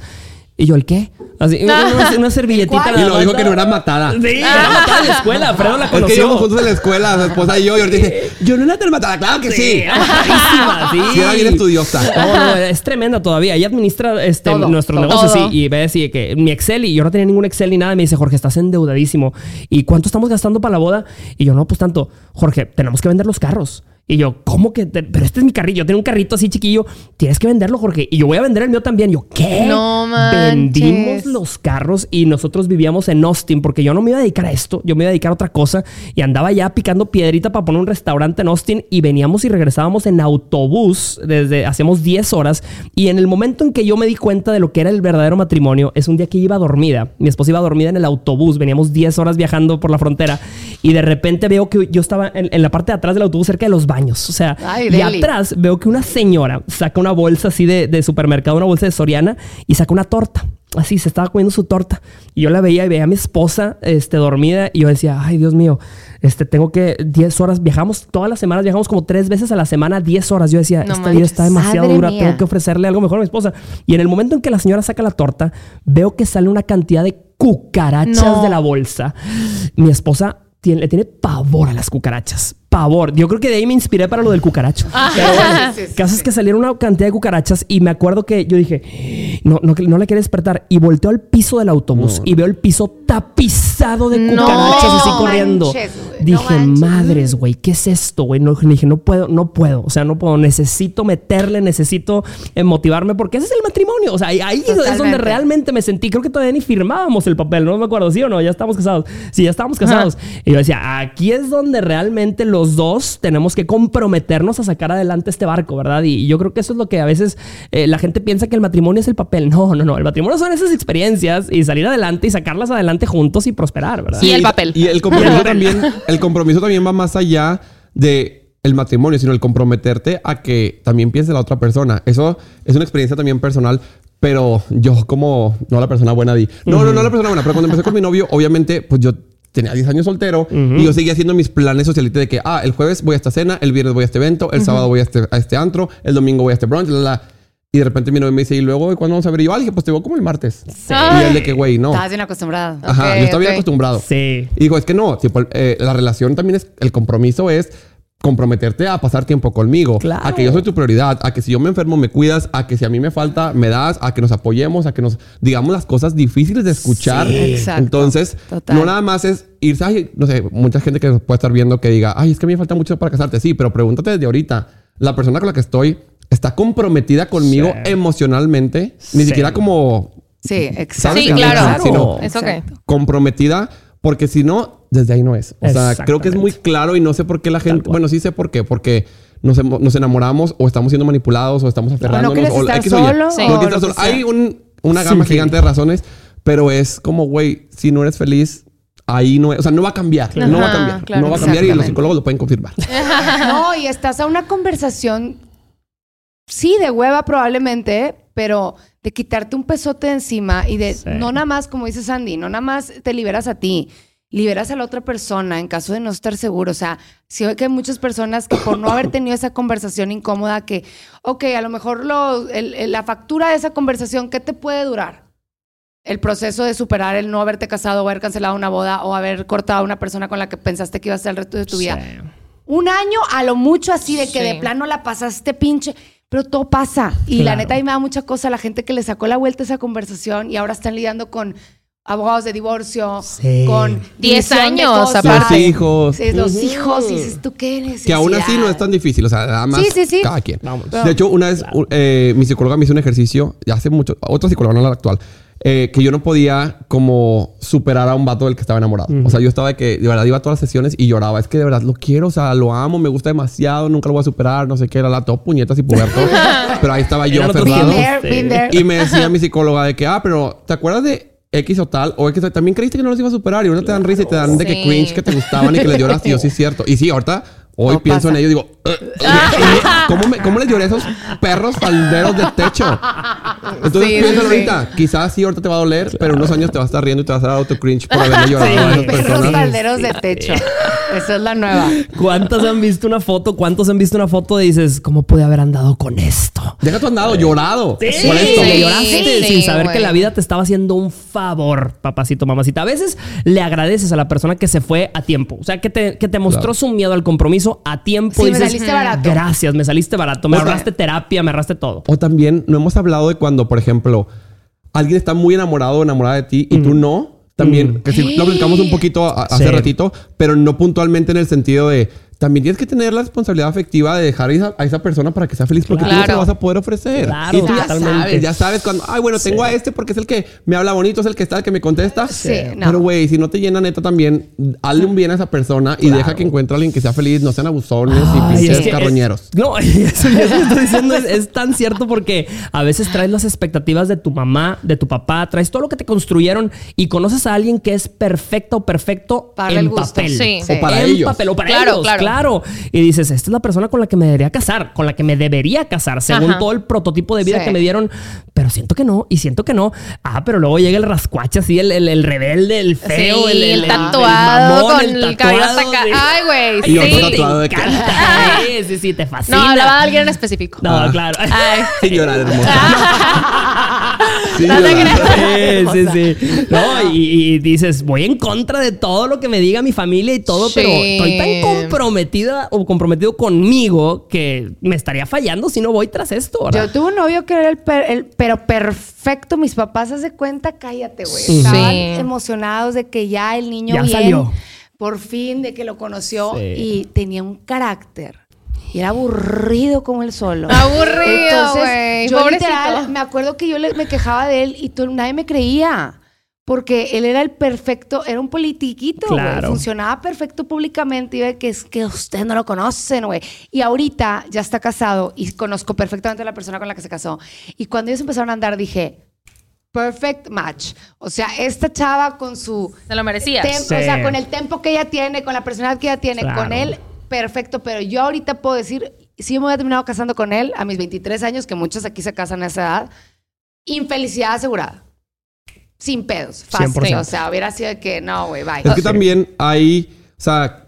Y yo, ¿el qué? Así, una, una- una servilletita. Y lo dijo que no era matada. Sí, era matada en la escuela. Fredo la Es que conoció. íbamos juntos en la escuela, su esposa y yo, y ahorita dije, yo no era tan matada, claro que sí. era matadísima, sí. Sí, era bien estudiosa. No, no, es tremenda todavía. Ella administra este, Todo, nuestros todo. negocios Todo. sí, y ve así que mi Excel y yo no tenía ningún Excel ni nada. Me dice, Jorge, estás endeudadísimo. ¿Y cuánto estamos gastando para la boda? Y yo, no, pues tanto. Jorge, tenemos que vender los carros. Y yo, ¿cómo que? te- Pero este es mi carrillo. Yo tengo un carrito así chiquillo. Tienes que venderlo, Jorge. Y yo voy a vender el mío también. Y yo, ¿qué? No manches. Vendimos los carros y nosotros vivíamos en Austin porque yo no me iba a dedicar a esto. Yo me iba a dedicar a otra cosa. Y andaba ya picando piedrita para poner un restaurante en Austin. Y veníamos y regresábamos en autobús desde hacíamos 10 horas. Y en el momento en que yo me di cuenta de lo que era el verdadero matrimonio, es un día que iba dormida. Mi esposa iba dormida en el autobús. Veníamos 10 horas viajando por la frontera. Y de repente veo que yo estaba en, en la parte de atrás del autobús cerca de los baños. O sea, Ay, y deli. atrás veo que una señora saca una bolsa así de, de supermercado, una bolsa de Soriana y saca una torta. Así se estaba comiendo su torta. Y yo la veía y veía a mi esposa este, dormida. Y yo decía, ay, Dios mío, este, tengo que 10 horas. Viajamos todas las semanas, viajamos como tres veces a la semana, 10 horas. Yo decía, No esta vida está demasiado dura. mía. Tengo que ofrecerle algo mejor a mi esposa. Y en el momento en que la señora saca la torta, veo que sale una cantidad de cucarachas No. de la bolsa. Mi esposa tiene- le tiene pavor a las cucarachas. Pavor. Yo creo que de ahí me inspiré para lo del cucaracho. Pero bueno, Sí, sí, sí, caso es que salieron una cantidad de cucarachas y me acuerdo que yo dije, no, no, no la quiere despertar. Y volteo al piso del autobús y veo el piso tapizado de No cucarachas así manches, corriendo. no dije, madres, güey, ¿qué es esto, güey? No, dije, no puedo, no puedo. O sea, no puedo. Necesito meterle, necesito eh, motivarme porque ese es el matrimonio. O sea, ahí, es donde realmente me sentí. Creo que todavía ni firmábamos el papel, no me acuerdo, ¿sí o no? Ya estamos casados. Sí, ya estábamos casados. Y yo decía, aquí es donde realmente los dos tenemos que comprometernos a sacar adelante este barco, ¿verdad? Y, y yo creo que eso es lo que a veces eh, la gente piensa que el matrimonio es el papel. No, no, no. El matrimonio son esas experiencias y salir adelante y sacarlas adelante juntos y prosperar, ¿verdad? Sí, el papel. Y el compromiso también, el compromiso también va más allá de el matrimonio, sino el comprometerte a que también piense la otra persona. Eso es una experiencia también personal. Pero yo como, no la persona buena di. No, no, no la persona buena. Pero cuando empecé con mi novio, obviamente, pues yo tenía 10 años soltero y yo seguía haciendo mis planes socialites de que, ah, el jueves voy a esta cena, el viernes voy a este evento, el sábado voy a este, a este antro, el domingo voy a este brunch, la, la. Y de repente mi novio me dice, ¿y luego ¿y cuándo vamos a ver? Y yo, ah, dije, pues te veo como el martes. Y él de que, güey, no. Estabas bien acostumbrada. Ajá, yo estaba bien acostumbrado. Sí. Y digo, es que no, tipo, eh, la relación también es, el compromiso es comprometerte a pasar tiempo conmigo, Claro. a que yo soy tu prioridad, a que si yo me enfermo me cuidas, a que si a mí me falta me das, a que nos apoyemos, a que nos digamos las cosas difíciles de escuchar. Sí, exacto. Entonces, Total. no nada más es irse, ay, no sé, mucha gente que nos puede estar viendo que diga, ay, es que a mí me falta mucho para casarte, sí, pero pregúntate desde ahorita, la persona con la que estoy está comprometida conmigo Sí. emocionalmente, ni Sí. siquiera como Sí, exacto. ¿Sabes Sí, claro. es así, no? Es ok. Exacto. comprometida, porque si no, desde ahí no es. O sea, creo que es muy claro y no sé por qué la gente. Bueno, sí sé por qué, porque nos, emo- nos enamoramos o estamos siendo manipulados o estamos aferrándonos. quieres o estar solo, Sí. O estar solo. Hay un- una gama sí. gigante de razones, pero es como, güey, si no eres feliz, ahí no es. O sea, no va a cambiar. No va a cambiar. claro. no va a cambiar y los psicólogos lo pueden confirmar. No, y estás a una conversación, sí, de hueva probablemente, pero de quitarte un pesote de encima y de Sí. no nada más, como dice Sandy, no nada más te liberas a ti, liberas a la otra persona en caso de no estar seguro. O sea, sí que hay muchas personas que por no haber tenido esa conversación incómoda, que, ok, a lo mejor lo, el- el- la factura de esa conversación, ¿qué te puede durar? El proceso de superar el no haberte casado o haber cancelado una boda o haber cortado a una persona con la que pensaste que iba a ser el resto de tu vida. Sí. Un año a lo mucho así de que Sí. de plano la pasaste pinche. Pero todo pasa. Y la neta, a mí me da mucha cosa la gente que le sacó la vuelta a esa conversación y ahora están lidiando con abogados de divorcio, Sí. con Diez división de años, cosas. aparte. Los hijos. Sí, los hijos. Y dices, ¿tú qué necesidad? Que aún así no es tan difícil. O sea, nada más Sí, sí, sí. cada quien. Vamos. De hecho, una vez eh, mi psicóloga me hizo un ejercicio, ya hace mucho, otra psicóloga, no la actual, eh, que yo no podía como superar a un vato del que estaba enamorado. O sea, yo estaba de que de verdad iba a todas las sesiones y lloraba. Es que de verdad lo quiero, o sea, lo amo, me gusta demasiado, nunca lo voy a superar, no sé qué, era la todo puñetas y puberto. Pero ahí estaba yo there. Y me decía mi psicóloga de que, ah, pero ¿te acuerdas de X o tal? O X o tal? También creíste que no los iba a superar y ahora te dan risa y te dan de que cringe que te gustaban y que les lloras. Y yo, sí, es cierto. Y sí, ahorita, hoy No pienso en ello y digo, "Ugh, ugh". ¿cómo, me- ¿cómo les lloré a esos perros falderos de techo? Entonces Sí, piénsalo sí, sí. ahorita. Quizás sí ahorita te va a doler, pero en unos años te vas a estar riendo y te vas a dar auto cringe por haberle llorado Sí. a esas personas. calderos de techo. Esa es la nueva. ¿Cuántas han visto una foto? ¿Cuántos han visto una foto y dices, ¿cómo pude haber andado con esto? Deja tu andado, llorado. Sí, por esto. lloraste sí, sin saber güey. que la vida te estaba haciendo un favor, papacito, mamacita. A veces le agradeces a la persona que se fue a tiempo. O sea, que te, que te mostró Claro. su miedo al compromiso a tiempo. Sí, y me saliste barato. Gracias, me saliste barato. Me O sea- ahorraste terapia, me ahorraste todo. O también, no hemos hablado de cuando, por ejemplo, alguien está muy enamorado o enamorada de ti y tú no. También, que sí, lo platicamos un poquito a- hace Sí. ratito, pero no puntualmente en el sentido de también tienes que tener la responsabilidad afectiva de dejar a esa, a esa persona para que sea feliz porque tú no se vas a poder ofrecer. Claro, y tú ya totalmente. sabes, ya sabes cuando, ay, bueno, tengo a este porque es el que me habla bonito, es el que está, el que me contesta. Sí, no. Pero, güey, si no te llena neta también, hazle un bien a esa persona y deja que encuentre a alguien que sea feliz, no sean abusones y pinches es que- carroñeros. No, y eso, eso que estoy diciendo es, es tan cierto porque a veces traes las expectativas de tu mamá, de tu papá, traes todo lo que te construyeron y conoces a alguien que es perfecto o perfecto Para en el gusto. papel. Sí. O para en ellos. papel o para Claro, ellos, claro. Claro. Y dices, esta es la persona con la que me debería casar, con la que me debería casar, según Ajá. todo el prototipo de vida Sí. que me dieron. Pero siento que no, y siento que no. Ah, pero luego llega el rascuache así, el, el, el rebelde, el feo, Sí, el, el, el- tatuado mamón, con el, cabello hasta acá. sí. Ay, güey. Y otro Sí. tatuado de que- encanta. Sí, sí, sí, te fascina. No, hablaba de alguien en específico. No, Ah. claro. Ay. Sin llorar, hermosa. No te llorar. creas. Sí, sí, sí. No, y, y dices, voy en contra de todo lo que me diga mi familia y todo, Sí. pero estoy tan comprometida o comprometido conmigo que me estaría fallando si no voy tras esto, ¿verdad? Yo tuve un novio que era el, per- el- pero perfecto. Mis papás se cuenta, cállate, güey. Sí. Estaban Sí. emocionados de que ya el niño Ya bien, salió. por fin, de que lo conoció Sí. y tenía un carácter. Y era aburrido como él solo. Aburrido, güey. Yo literal, me acuerdo que yo le- me quejaba de él y todo- nadie me creía. Porque él era el perfecto, era un politiquito, güey. Claro. Funcionaba perfecto públicamente y ve que es que ustedes no lo conocen, güey. Y ahorita ya está casado y conozco perfectamente a la persona con la que se casó. Y cuando ellos empezaron a andar dije, perfect match. O sea, esta chava con su Se lo merecías. tem- Sí. o sea, con el tempo que ella tiene, con la personalidad que ella tiene, Claro. con él, perfecto. Pero yo ahorita puedo decir, si yo me hubiera terminado casando con él a mis 23 años, que muchos aquí se casan a esa edad, infelicidad asegurada. Sin pedos. Fácil. 100%. O sea, hubiera sido de que no, güey, bye. Es que también hay, o sea,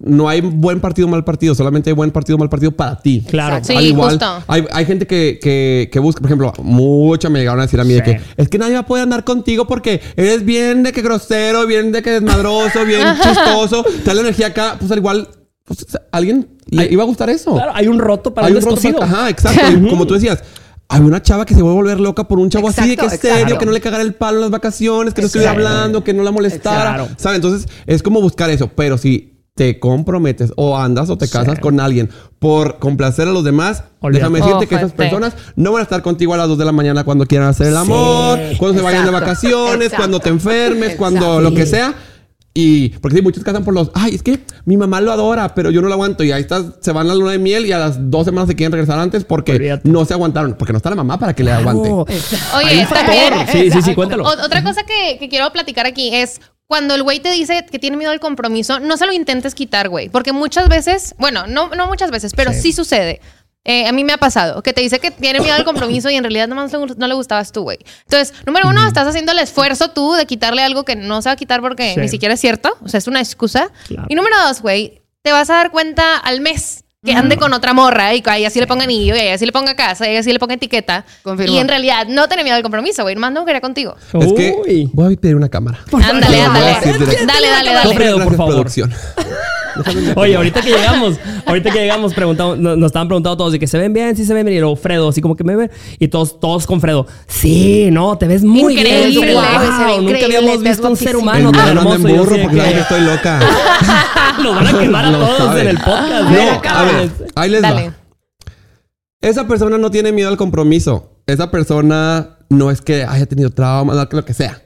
no hay buen partido, mal partido, solamente hay buen partido, mal partido para ti. Claro. Sí, Al igual, justo. Hay, hay gente que, que, que busca, por ejemplo, mucho me llegaron a decir a mí de que es que nadie va a poder andar contigo porque eres bien de que grosero, bien de que desmadroso, bien chistoso, te da la energía acá. Pues al igual, pues, alguien le Hay- iba a gustar eso. Claro, hay un roto para Hay un roto para- Ajá, exacto. Y como tú decías, hay una chava que se vuelve a volver loca por un chavo así de que Exacto, es serio, que no le cagara el palo en las vacaciones, que no estuviera hablando, que no la molestara. Claro. ¿Sabes? Entonces, es como buscar eso. Pero si te comprometes o andas o te casas Sí. con alguien por complacer a los demás, Olvídate. déjame decirte que esas Ojete. personas no van a estar contigo a las 2 de la mañana cuando quieran hacer el amor, cuando se vayan de vacaciones, exacto, cuando te enfermes, cuando lo que sea. Y porque sí, muchos casan por los, ay, es que mi mamá lo adora, pero yo no lo aguanto. Y ahí estás, se van a la luna de miel y a las dos semanas se quieren regresar antes porque Olvídate. no se aguantaron. Porque no está la mamá para que le aguante. No. Hay Oye, un factor. Sí, sí, sí, cuéntalo. O- otra cosa que, que quiero platicar aquí es cuando el güey te dice que tiene miedo al compromiso, no se lo intentes quitar, güey. Porque muchas veces, bueno, no, no muchas veces, pero sí, Sí. sucede. Eh, a mí me ha pasado que te dice que tiene miedo al compromiso y en realidad nomás no le gustabas tú, güey. Entonces, número uno, estás haciendo el esfuerzo tú de quitarle algo que no se va a quitar porque Sí. ni siquiera es cierto. O sea, es una excusa. Claro. Y número dos, güey, te vas a dar cuenta al mes que ande con otra morra y que a ella sí le ponga anillo y a ella sí le ponga casa y a ella sí le ponga etiqueta. Confirmo. Y en realidad no tenía miedo al compromiso, güey. Nomás no quería contigo. Es que Uy. voy a pedir una cámara. Ándale, ándale. Dale, dale, Alfredo, dale. por favor. Oye, ahorita que llegamos, ahorita que llegamos, preguntamos, nos, nos estaban preguntando todos de que se ven bien, sí se ven bien. Y luego Fredo, así como que me ven. Y todos, todos con Fredo. Sí, no, te ves muy Increíble, bien. Fredo. Wow, nunca increíble, habíamos visto un ser humano tan hermoso. en Yo burro porque que estoy loca. Nos van a quemar a todos saben. en el podcast. No, a ver, ahí les Dale. va. Esa persona no tiene miedo al compromiso. Esa persona no es que haya tenido trauma, lo que sea.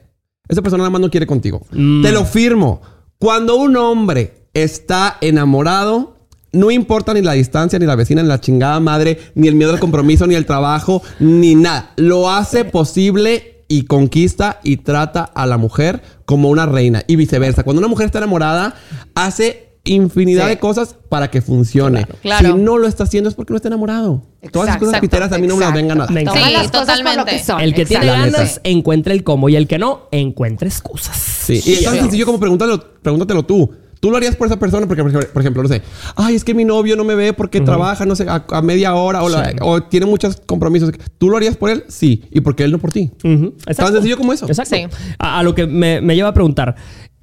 Esa persona nada más no quiere contigo. Mm. Te lo firmo. Cuando un hombre está enamorado, no importa ni la distancia, ni la vecina, ni la chingada madre, ni el miedo al compromiso, ni el trabajo, ni nada. Lo hace posible y conquista y trata a la mujer como una reina y viceversa. Cuando una mujer está enamorada, hace infinidad Sí. de cosas para que funcione. Claro. Si no lo está haciendo es porque no está enamorado. Todas esas Exacto, cosas piteras a mí no me las exacto. vengan a Sí, las cosas por lo totalmente. que son. El que tiene Exacto. ganas encuentra el cómo y el que no encuentra excusas. Sí, y es tan sencillo como pregúntalo, pregúntatelo tú. ¿Tú lo harías por esa persona? Porque, por ejemplo- por ejemplo, no sé, ay, es que mi novio no me ve porque trabaja, no sé, a, a media hora o, la- Sí. o tiene muchos compromisos. ¿Tú lo harías por él? Sí. ¿Y por qué él no por ti? Exacto. Tan sencillo como eso. Exacto. Sí. A, a lo que me, me lleva a preguntar,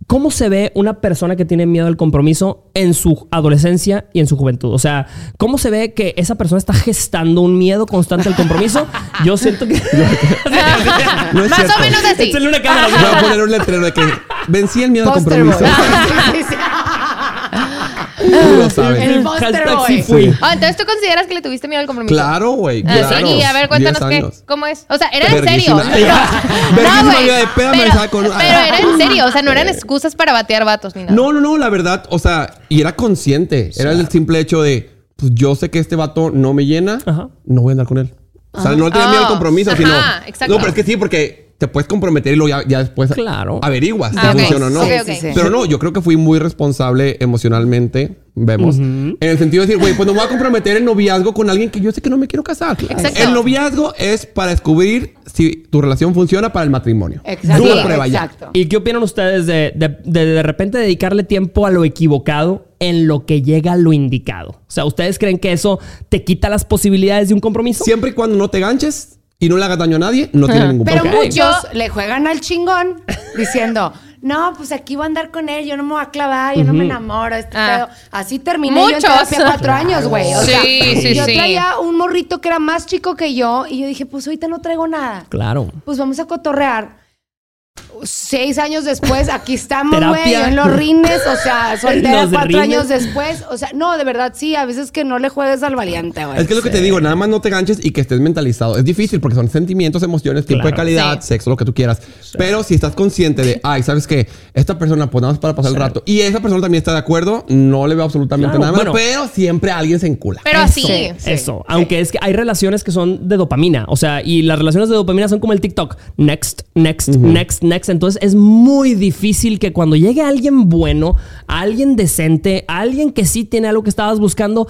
¿cómo se ve una persona que tiene miedo al compromiso en su adolescencia y en su juventud? O sea, ¿cómo se ve que esa persona está gestando un miedo constante al compromiso? Yo siento que... No es Más cierto. o menos así. Échale una cámara. Voy a poner un letrero de que vencí el miedo al compromiso. boy. Sí, sí, sí. Tú lo sabes. El Buster Hashtag Boy. sí fui. Ah, entonces tú consideras que le tuviste miedo al compromiso. Claro, güey. Ah, Claro. sí, y a ver, cuéntanos 10 qué, cómo es. O sea, era en serio. Verguísima. Verguísima güey, vida de peda, me pero, besaba con- pero era en serio, o sea, no eran excusas para batear vatos ni nada. No, no, no, la verdad, o sea, y era consciente. Era el simple hecho de, pues yo sé que este vato no me llena, Ajá. no voy a andar con él. O sea, no tenía Ah. miedo al compromiso, Ajá, sino. exacto. No, pero es que sí, porque te puedes comprometer y luego ya, ya después Claro. averiguas si Ah, funciona o no. Ok, Sí, ok. sí, sí. Pero no, yo creo que fui muy responsable emocionalmente, vemos. En el sentido de decir, güey, pues no me voy a comprometer en noviazgo con alguien que yo sé que no me quiero casar. Exacto. El noviazgo es para descubrir si tu relación funciona para el matrimonio. Exacto. Es una prueba ya. Exacto. ¿Y qué opinan ustedes de, de, de de repente dedicarle tiempo a lo equivocado en lo que llega a lo indicado? O sea, ¿ustedes creen que eso te quita las posibilidades de un compromiso? Siempre y cuando no te ganches y no le hagas daño a nadie, no tiene ningún Pero problema. Ok. muchos le juegan al chingón diciendo, no, pues aquí voy a andar con él, yo no me voy a clavar, yo no me enamoro, este Ah. pedo". Así terminé yo en Muchos. terapia cuatro años, güey. O Sí, sea, sí, yo sí. traía un morrito que era más chico que yo y yo dije, pues ahorita no traigo nada. Claro. Pues vamos a cotorrear. Seis años después, aquí estamos, güey, en los rines, o sea, soltera Los cuatro rines. años después. O sea, no, de verdad, sí, a veces que no le juegues al valiente, güey. Es que es lo que te digo, nada más no te ganches y que estés mentalizado. Es difícil porque son sentimientos, emociones, tiempo de calidad, Sí. sexo, lo que tú quieras. Pero si estás consciente de, ay, ¿sabes qué? Esta persona, pues nada más para pasar el rato. Y esa persona también está de acuerdo, no le veo absolutamente Claro, nada malo, bueno. pero siempre alguien se encula. Pero así. sí, Eso. Aunque es que hay relaciones que son de dopamina. O sea, y las relaciones de dopamina son como el TikTok. Next, next, next, next. Entonces es muy difícil que cuando llegue alguien bueno, alguien decente, alguien que sí tiene algo que estabas buscando,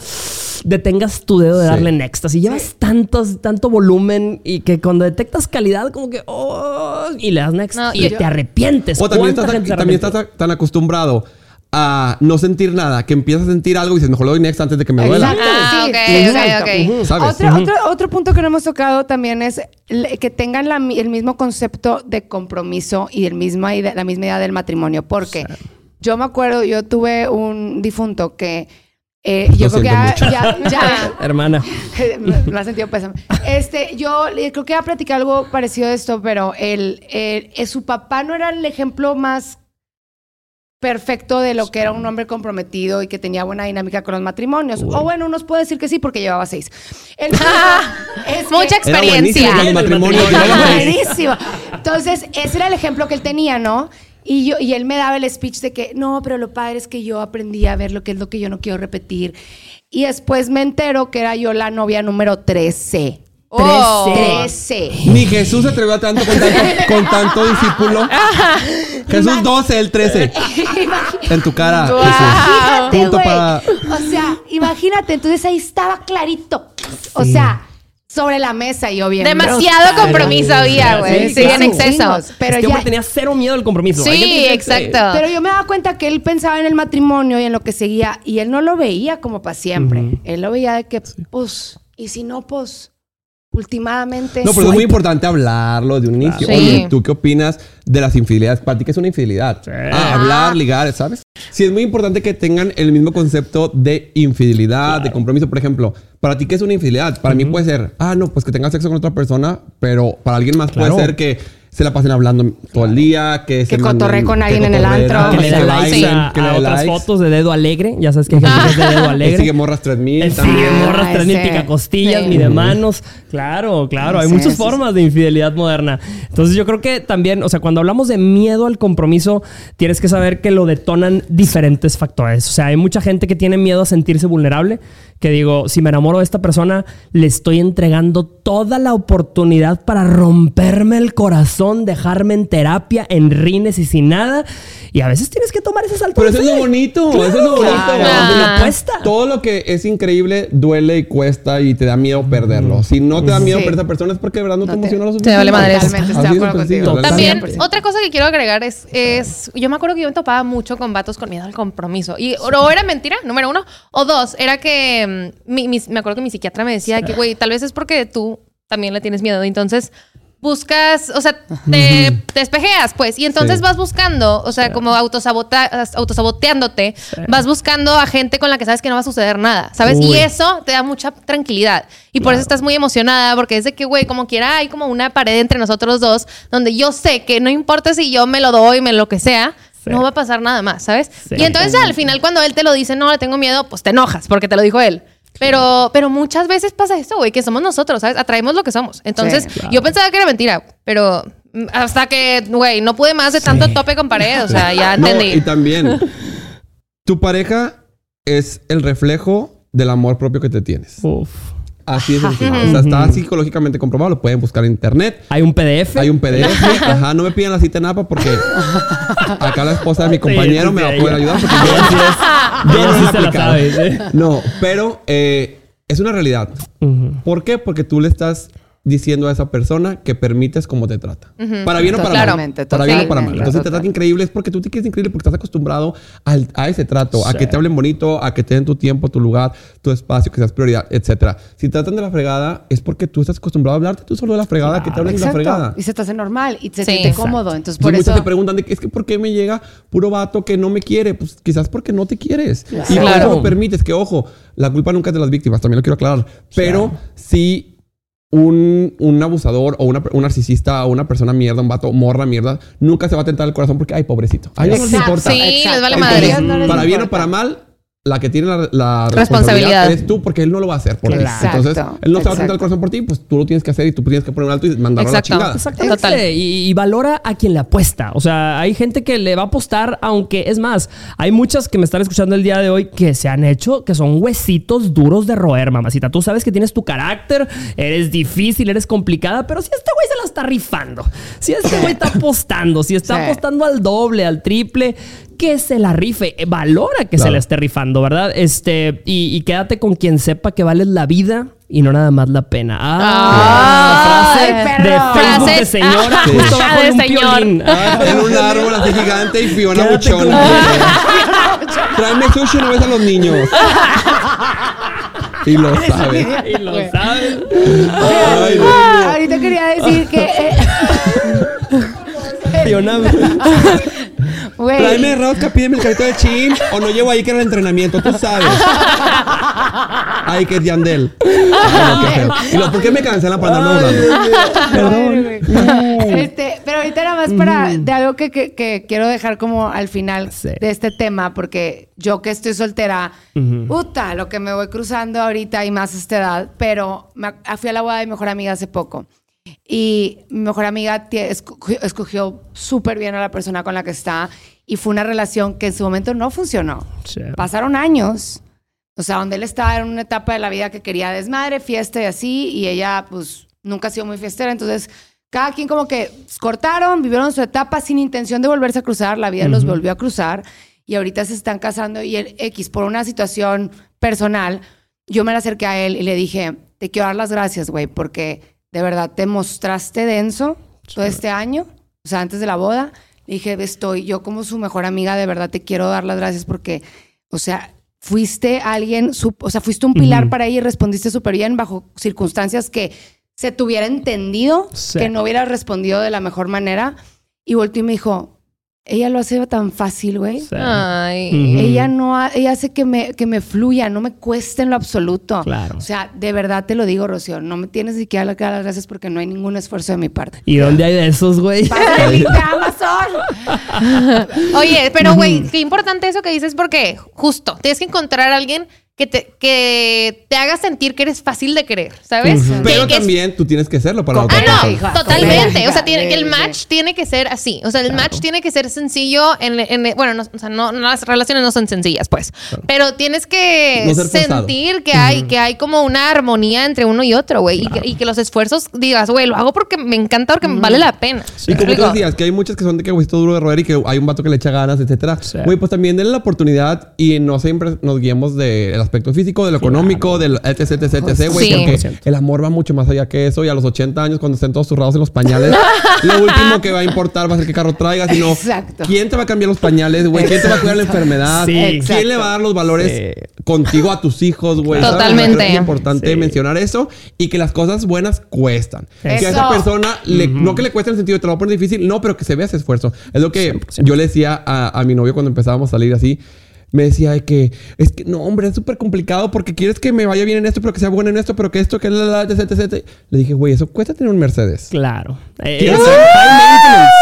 detengas tu dedo de Sí. darle next. Así llevas tantos, tanto volumen y que cuando detectas calidad, como que, oh, y le das next No, y yo- te arrepientes. O también estás tan acostumbrado a no sentir nada que empiezas a sentir algo y dices, mejor lo doy next antes de que me duela. Exacto, Ah. Otro, otro, otro punto que no hemos tocado también es que tengan la el mismo concepto de compromiso y el misma la misma idea del matrimonio. Porque yo me acuerdo, yo tuve un difunto que eh, yo Lo creo que ya, mucho. ya, ya- Hermana. me, me ha sentido pésame. Este, yo creo que iba a platicar algo parecido a esto, pero el, el- eh, su papá no era el ejemplo más perfecto de lo que era un hombre comprometido y que tenía buena dinámica con los matrimonios. O bueno, unos puede decir que sí porque llevaba seis. El es Mucha Era buenísimo experiencia. Era Buenísimo. Entonces, ese era el ejemplo que él tenía, ¿no? Y, yo, y él me daba el speech de que, no, pero lo padre es que yo aprendí a ver lo que es lo que yo no quiero repetir. Y después me entero que era yo la novia número 13. Oh. 13. Ni Jesús se atrevió a tanto con tanto, con tanto discípulo. Jesús 12, el 13. En tu cara, Jesús. Imagínate, Punto güey. para- O sea, imagínate. Entonces ahí estaba clarito. O sea, sobre la mesa yo bien. Demasiado compromiso había, güey. Sí, Sí, claro. en exceso. Chingos, Pero este hombre tenía cero miedo al compromiso. Hay gente Sí, que dice, exacto. Pero yo me daba cuenta que él pensaba en el matrimonio y en lo que seguía, y él no lo veía como para siempre. Él lo veía de que, pues, y si no, pues, últimamente. No, pero es muy importante hablarlo de un inicio. Sí. Oye, ¿tú qué opinas de las infidelidades? ¿Para ti qué es una infidelidad? Ah, hablar, ligar, ¿sabes? Sí, es muy importante que tengan el mismo concepto de infidelidad, de compromiso. Por ejemplo, ¿para ti qué es una infidelidad? Para mí puede ser, ah, no, pues que tengas sexo con otra persona, pero para alguien más Claro. puede ser que se la pasen hablando todo el día, que, se cotorree manden- con que alguien en el antro. que le da que likes a, que le a dé otras likes. fotos de dedo alegre. Ya sabes que hay gente que es de dedo Que alegre. sigue morras 3000 El también. sigue morras, Ah, 3000 ese. picacostillas, Sí. ni de manos. Claro, claro. Hay Sí, muchas sí, formas de infidelidad moderna. Entonces yo creo que también, o sea, cuando hablamos de miedo al compromiso, tienes que saber que lo detonan diferentes factores. O sea, hay mucha gente que tiene miedo a sentirse vulnerable. Que digo, si me enamoro de esta persona, le estoy entregando toda la oportunidad para romperme el corazón, dejarme en terapia, en rines y sin nada. Y a veces tienes que tomar ese salto. Pero de eso es fe. lo bonito, eso es lo bonito. Claro, Ah. lo cuesta. Todo lo que es increíble duele y cuesta y te da miedo perderlo. Si no te da miedo Sí. perder a esa persona es porque de verdad no, No te te- emociona lo Te suficiente. vale madres. Totalmente, estoy Así de de acuerdo sencillo, contigo. la También, verdad. 100%. otra cosa que quiero agregar es, es, yo me acuerdo que yo me topaba mucho con vatos con miedo al compromiso. Y o era mentira, número uno, o dos, era que mi- mi- me acuerdo que mi psiquiatra me decía que, güey, tal vez es porque tú también le tienes miedo. Entonces buscas, o sea, te, te despejeas, pues. Y entonces Sí. vas buscando, o sea, como autosabota- autosaboteándote, vas buscando a gente con la que sabes que no va a suceder nada, ¿sabes? Uy. Y eso te da mucha tranquilidad. Y por eso estás muy emocionada, porque es de que, güey, como quiera, hay como una pared entre nosotros dos, donde yo sé que no importa si yo me lo doy, me lo que sea, Sí. no va a pasar nada más, ¿sabes? Sí. Y entonces al final cuando él te lo dice, no, le tengo miedo, pues te enojas, porque te lo dijo él. Pero, pero muchas veces pasa esto, güey, que somos nosotros, ¿sabes? Atraemos lo que somos. Entonces, Sí, claro. yo pensaba que era mentira, pero hasta que, güey, no pude más de tanto tope con pared, o sea, ya No, entendí. y también, tu pareja es el reflejo del amor propio que te tienes. Uf. Así es sencillo. O sea, está psicológicamente comprobado. Lo pueden buscar en internet. Hay un PDF. Hay un PDF. Ajá, no me pidan la cita en APA porque acá la esposa de mi compañero sí, me va a poder ayudar. Porque yo yo ella no se la aplicado. sabe, sí. No, pero eh, es una realidad. ¿Por qué? Porque tú le estás diciendo a esa persona que permites cómo te trata. Para bien o para Totalmente, mal. Para bien o para mal. totalmente, Entonces te total. trata increíble es porque tú te quieres increíble porque estás acostumbrado al- a ese trato, a Sí. que te hablen bonito, a que te den tu tiempo, tu lugar, tu espacio, que seas prioridad, etcétera. Si te tratan de la fregada es porque tú estás acostumbrado a hablarte tú solo de la fregada, que te hablen de la Exacto. fregada. Y se te hace normal y se Sí. siente Exacto. cómodo. Entonces, por Entonces, eso. muchos te preguntan de es que por qué me llega puro vato que no me quiere. Pues quizás porque no te quieres. Y por Claro. eso lo permites. Que ojo, la culpa nunca es de las víctimas, también lo quiero aclarar. Pero si un, un abusador o una, un narcisista o una persona mierda, un vato morra mierda, nunca se va a tentar el corazón porque, ay, pobrecito. A ellos no les importa. Sí, les vale exacto. madre. No les para bien o para mal, la que tiene la, la Responsabilidad. responsabilidad eres tú porque él no lo va a hacer por ti. Exacto, Entonces, él no se va a exacto. el corazón por ti, pues tú lo tienes que hacer y tú tienes que poner un alto y mandarlo a la Exacto. chingada. Exactamente. Total. Y, y valora a quien le apuesta. O sea, hay gente que le va a apostar, aunque es más, hay muchas que me están escuchando el día de hoy que se han hecho, que son huesitos duros de roer, mamacita. Tú sabes que tienes tu carácter, eres difícil, eres complicada, pero si este güey se la está rifando, si este güey está apostando, si está Sí. apostando al doble, al triple, que se la rife. Eh, Valora que se Claro. la esté rifando, ¿verdad? Este, y, y quédate con quien sepa que vales la vida y no nada más la pena. Ah, Ay, frase de Facebook de Frase- señora, Sí. justo bajo De un señor. Ah, en un árbol así gigante y Fiona Quédate buchona. Tráeme sushi, no ves a los niños. Y lo sabes. Y lo sabes. Ay, no. Ah, ahorita quería decir que. eh, Fiona, Güey. Tráeme rosca, pídeme el carrito de chin o no llevo ahí que era el entrenamiento, tú sabes. Ay, que es Yandel. Ay, no, qué feo. Y lo, ¿por qué me cancelan para andarme burlando? Perdón. Este, pero ahorita nada más para de algo que, que- que quiero dejar como al final Sí. de este tema, porque yo que estoy soltera, puta, lo que me voy cruzando ahorita y más a esta edad, pero me, fui a la boda de mi mejor amiga hace poco. Y mi mejor amiga escogió, súper bien a la persona con la que está y fue una relación que en su momento no funcionó. Sí. Pasaron años, o sea, donde él estaba en una etapa de la vida que quería desmadre, fiesta y así, y ella pues nunca ha sido muy fiestera, entonces cada quien como que cortaron, vivieron su etapa sin intención de volverse a cruzar, la vida los volvió a cruzar y ahorita se están casando y el X por una situación personal, yo me le acerqué a él y le dije, te quiero dar las gracias, güey, porque de verdad te mostraste denso todo este año, o sea, antes de la boda. Le dije, estoy, yo como su mejor amiga, de verdad te quiero dar las gracias porque, o sea, fuiste alguien, o sea, fuiste un pilar para ella y respondiste súper bien bajo circunstancias que se te hubiera entendido, Sí. que no hubieras respondido de la mejor manera. Y volteó y me dijo, ella lo hace tan fácil, güey. Sí. Ay. Ella no, ha- ella hace que me, que me fluya, no me cueste en lo absoluto. Claro. O sea, de verdad te lo digo, Rocío, no me tienes ni que dar las gracias porque no hay ningún esfuerzo de mi parte. ¿Y dónde hay de esos, güey? Amazon. Oye, pero güey, qué importante eso que dices porque justo tienes que encontrar a alguien que te, que te haga sentir que eres fácil de querer, ¿sabes? Pero que es- también tú tienes que serlo para la Ah, otra Ah, persona. no, hija, totalmente. O sea, tiene, el match tiene que ser así. O sea, el match tiene que ser sencillo. En, en- bueno, no, o sea, no, no, las relaciones no son sencillas, pues. Pero tienes que No sentir que hay, que hay como una armonía entre uno y otro, güey. Y, que, y que los esfuerzos digas, güey, lo hago porque me encanta, porque vale la pena. Y como tú decías, que hay muchas que son de que huesito duro de roer y que hay un vato que le echa ganas, etcétera. Sí. Güey, pues también denle la oportunidad y no siempre nos guiemos del aspecto físico, de lo económico, del etc, etc, etc, güey. Sí. Porque 100%. el amor va mucho más allá que eso y a los 80 años cuando estén todos zurrados en los pañales, lo último que va a importar va a ser qué carro traigas, sino Exacto. quién te va a cambiar los pañales, güey, quién te va a cuidar la enfermedad, Sí. quién le va a dar los valores Sí. contigo a tus hijos, güey. Totalmente. Creo que Es importante Sí. mencionar eso y que las cosas buenas cuestan. Que a esa Eso. persona, le- no que le cueste en el sentido de te lo voy a poner difícil, no, pero que se vea ese esfuerzo. Es lo que 100%. yo le decía a, a mi novio cuando empezábamos a salir así. Me decía de que es que no, hombre, es súper complicado porque quieres que me vaya bien en esto, pero que sea bueno en esto, pero que esto, que la, la, la, etc, etc. Le dije, güey, eso cuesta tener un Mercedes. Claro. Eh, ¿Quieres eso-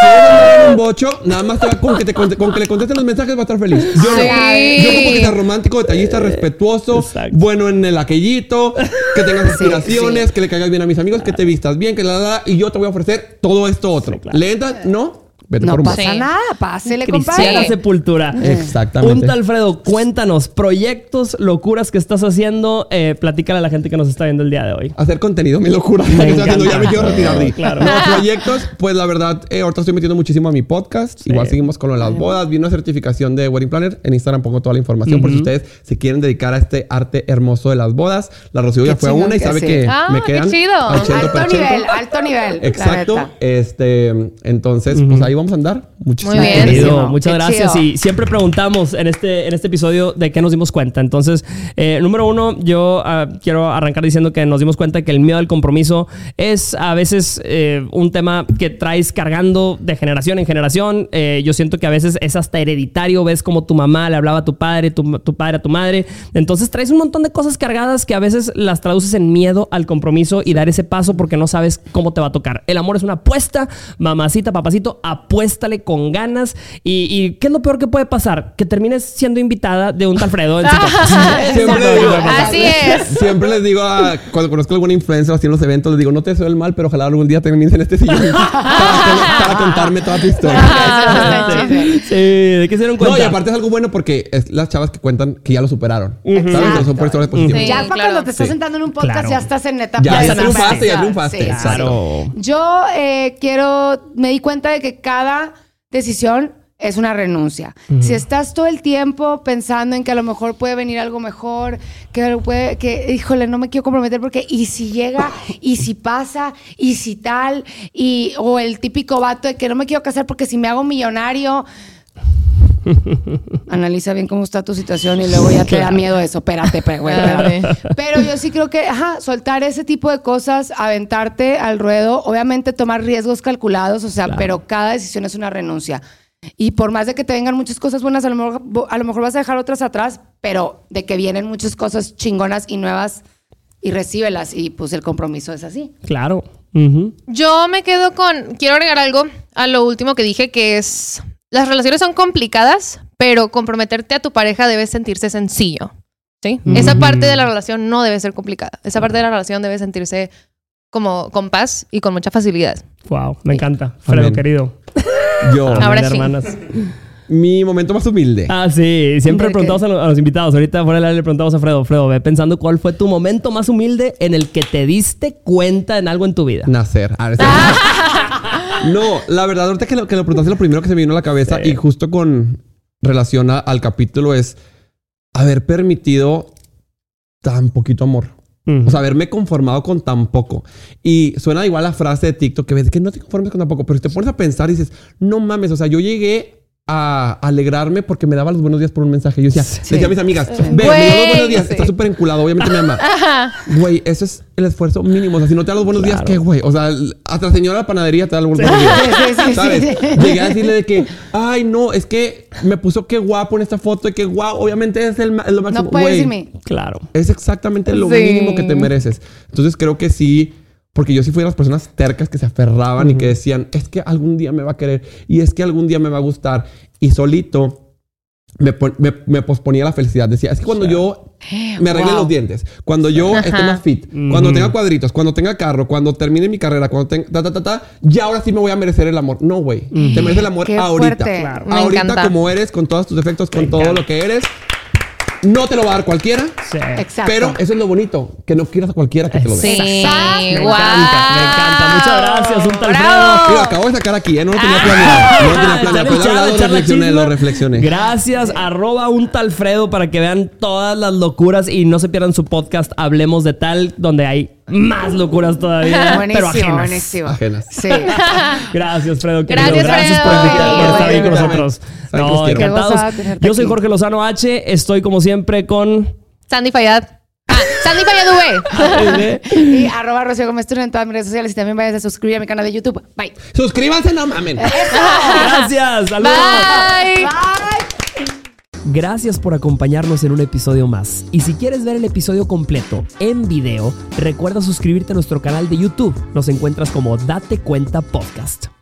ser un bocho, nada más te va- con, que te, con que le contesten los mensajes va a estar feliz. Yo no. Sí. Yo como que seas romántico, detallista, respetuoso, Exacto. bueno en el aquellito, que tengas aspiraciones, sí. que le caigas bien a mis amigos, que te vistas bien, que la, la, la, y yo te voy a ofrecer todo esto otro. Sí, claro. ¿Le entras? No. Vete no por un vato. pasa Sí. nada, pásele, compadre. sepultura. Exactamente. Un tal Alfredo, cuéntanos proyectos, locuras que estás haciendo. Eh, platícale a la gente que nos está viendo el día de hoy. Hacer contenido, mi locura. Me ya me quiero retirar. Di. Claro. No, proyectos, pues la verdad, eh, ahorita estoy metiendo muchísimo a mi podcast. Igual seguimos con lo de las bodas. Vi una certificación de Wedding Planner. En Instagram pongo toda la información por si ustedes se quieren dedicar a este arte hermoso de las bodas. La Rocío ya fue a una y que sabe sí. que Ah, me qué quedan chido. Alto nivel, alto nivel. la Exacto. Este, entonces, pues ahí vamos a andar. Muchísimas Muy bien. Querido, Buenísimo. muchas Qué gracias. chido. Y siempre preguntamos en este, en este episodio de qué nos dimos cuenta. Entonces, eh, número uno, yo ah, quiero arrancar diciendo que nos dimos cuenta que el miedo al compromiso es a veces eh, un tema que traes cargando de generación en generación. Eh, yo siento que a veces es hasta hereditario. Ves como tu mamá le hablaba a tu padre, tu, tu padre a tu madre. Entonces, traes un montón de cosas cargadas que a veces las traduces en miedo al compromiso y dar ese paso porque no sabes cómo te va a tocar. El amor es una apuesta. Mamacita, papacito, apuéstale con ganas. Y, y ¿qué es lo peor que puede pasar? Que termines siendo invitada de un tal Fredo en su podcast. Siempre le digo, Así es. Siempre les digo a, cuando conozco a alguna influencer así en los eventos, les digo, no te deseo el mal, pero ojalá algún día termines en este sillón para, para contarme toda tu historia. Ah, sí, ¿de qué se dieron cuenta? No, y aparte es algo bueno porque es las chavas que cuentan que ya lo superaron. ¿Sabes? Exacto. Son por historias positivas. Sí, ya para claro. cuando te estás Sí. sentando en un podcast Claro. ya estás en etapa Ya, de ya sanación. triunfaste, ya triunfaste. Sí, Claro. Yo eh, quiero, me di cuenta de que cada decisión es una renuncia. Si estás todo el tiempo pensando en que a lo mejor puede venir algo mejor, que puede, que, híjole, no me quiero comprometer porque, y si llega, y si pasa, y si tal, y, o el típico vato de que no me quiero casar porque si me hago millonario. Analiza bien cómo está tu situación y luego ya te da miedo eso. Espérate, pe- güey, espérate. Pero yo sí creo que, ajá, soltar ese tipo de cosas, aventarte al ruedo, obviamente tomar riesgos calculados, o sea, Claro. pero cada decisión es una renuncia. Y por más de que te vengan muchas cosas buenas, a lo mejor, a lo mejor vas a dejar otras atrás, pero de que vienen muchas cosas chingonas y nuevas y recíbelas. Y pues el compromiso es así. Claro. Yo me quedo con. Quiero agregar algo a lo último que dije, que es. Las relaciones son complicadas, pero comprometerte a tu pareja debe sentirse sencillo. ¿Sí? Esa parte de la relación no debe ser complicada. Esa parte de la relación debe sentirse como con paz y con mucha facilidad. Wow, me encanta. Fredo, querido. Yo, Amén, Ahora sí. hermanas. Mi momento más humilde. Ah, sí. Siempre ¿De le preguntamos a, lo- a los invitados. Ahorita fuera del aire le preguntamos a Fredo. Fredo, ve pensando cuál fue tu momento más humilde en el que te diste cuenta en algo en tu vida. Nacer. Ah, no, la verdad, ahorita que lo, que lo preguntaste, lo primero que se me vino a la cabeza Sí. y justo con relación a- al capítulo es haber permitido tan poquito amor. O sea, haberme conformado con tan poco. Y suena igual la frase de TikTok que ves que no te conformes con tan poco, pero si te pones a pensar y dices, no mames, o sea, yo llegué a alegrarme porque me daba los buenos días por un mensaje. Yo decía, le decía a mis amigas, ve, me dio los buenos días, sí. está súper enculado, obviamente me ama. Güey, eso es el esfuerzo mínimo. O sea, si no te da los buenos días, Claro. ¿qué, güey? O sea, hasta la señora de la panadería te da los buenos días. Sí, sí, sí, ¿Sabes? sí, sí. Llegué a decirle de que, ay, no, es que me puso qué guapo en esta foto y que guau, obviamente es, el, es lo máximo. No puedes Güey, decirme. Claro. es exactamente lo Sí. mínimo que te mereces. Entonces creo que sí, porque yo sí fui de las personas tercas que se aferraban y que decían, es que algún día me va a querer y es que algún día me va a gustar. Y solito me, me- me posponía la felicidad. Decía, es que cuando yo me arregle Wow. los dientes, cuando yo esté más fit, cuando tenga cuadritos, cuando tenga carro, cuando termine mi carrera, cuando tenga ta, ta, ta, ta, ya ahora sí me voy a merecer el amor. No, güey. Te mereces el amor Qué ahorita. Claro. Ahorita encanta. como eres, con todos tus defectos, con todo lo que eres. No te lo va a dar cualquiera. Sí. Exacto. Pero eso es lo bonito, que no quieras a cualquiera que te lo dé. Sí, Me wow. encanta, me encanta. Muchas gracias, un tal Bravo. Mira, acabo de sacar aquí, ¿eh? No lo tenía planeado. No lo tenía planeado. Echarle Pero la verdad lo reflexioné, lo reflexioné. Gracias, arroba un tal Fredo para que vean todas las locuras y no se pierdan su podcast Hablemos de Tal, donde hay más locuras todavía, pero Buenísimo, ajenas. buenísimo. Ajenas. Sí. Gracias, Fredo. Gracias, Gracias por, Fredo. invitar- por estar ahí con nosotros. No, encantados. Yo soy aquí. Jorge Lozano H. Estoy como siempre con... Sandy Fayad. Ah, Sandy Fayad V. Y arroba Rocío Gómez en todas mis redes sociales y también vayas a suscribir a mi canal de YouTube. Bye. Suscríbanse, no mamen. Gracias. Saludos. Bye. Bye. Gracias por acompañarnos en un episodio más. Y si quieres ver el episodio completo en video, recuerda suscribirte a nuestro canal de YouTube. Nos encuentras como Date Cuenta Podcast.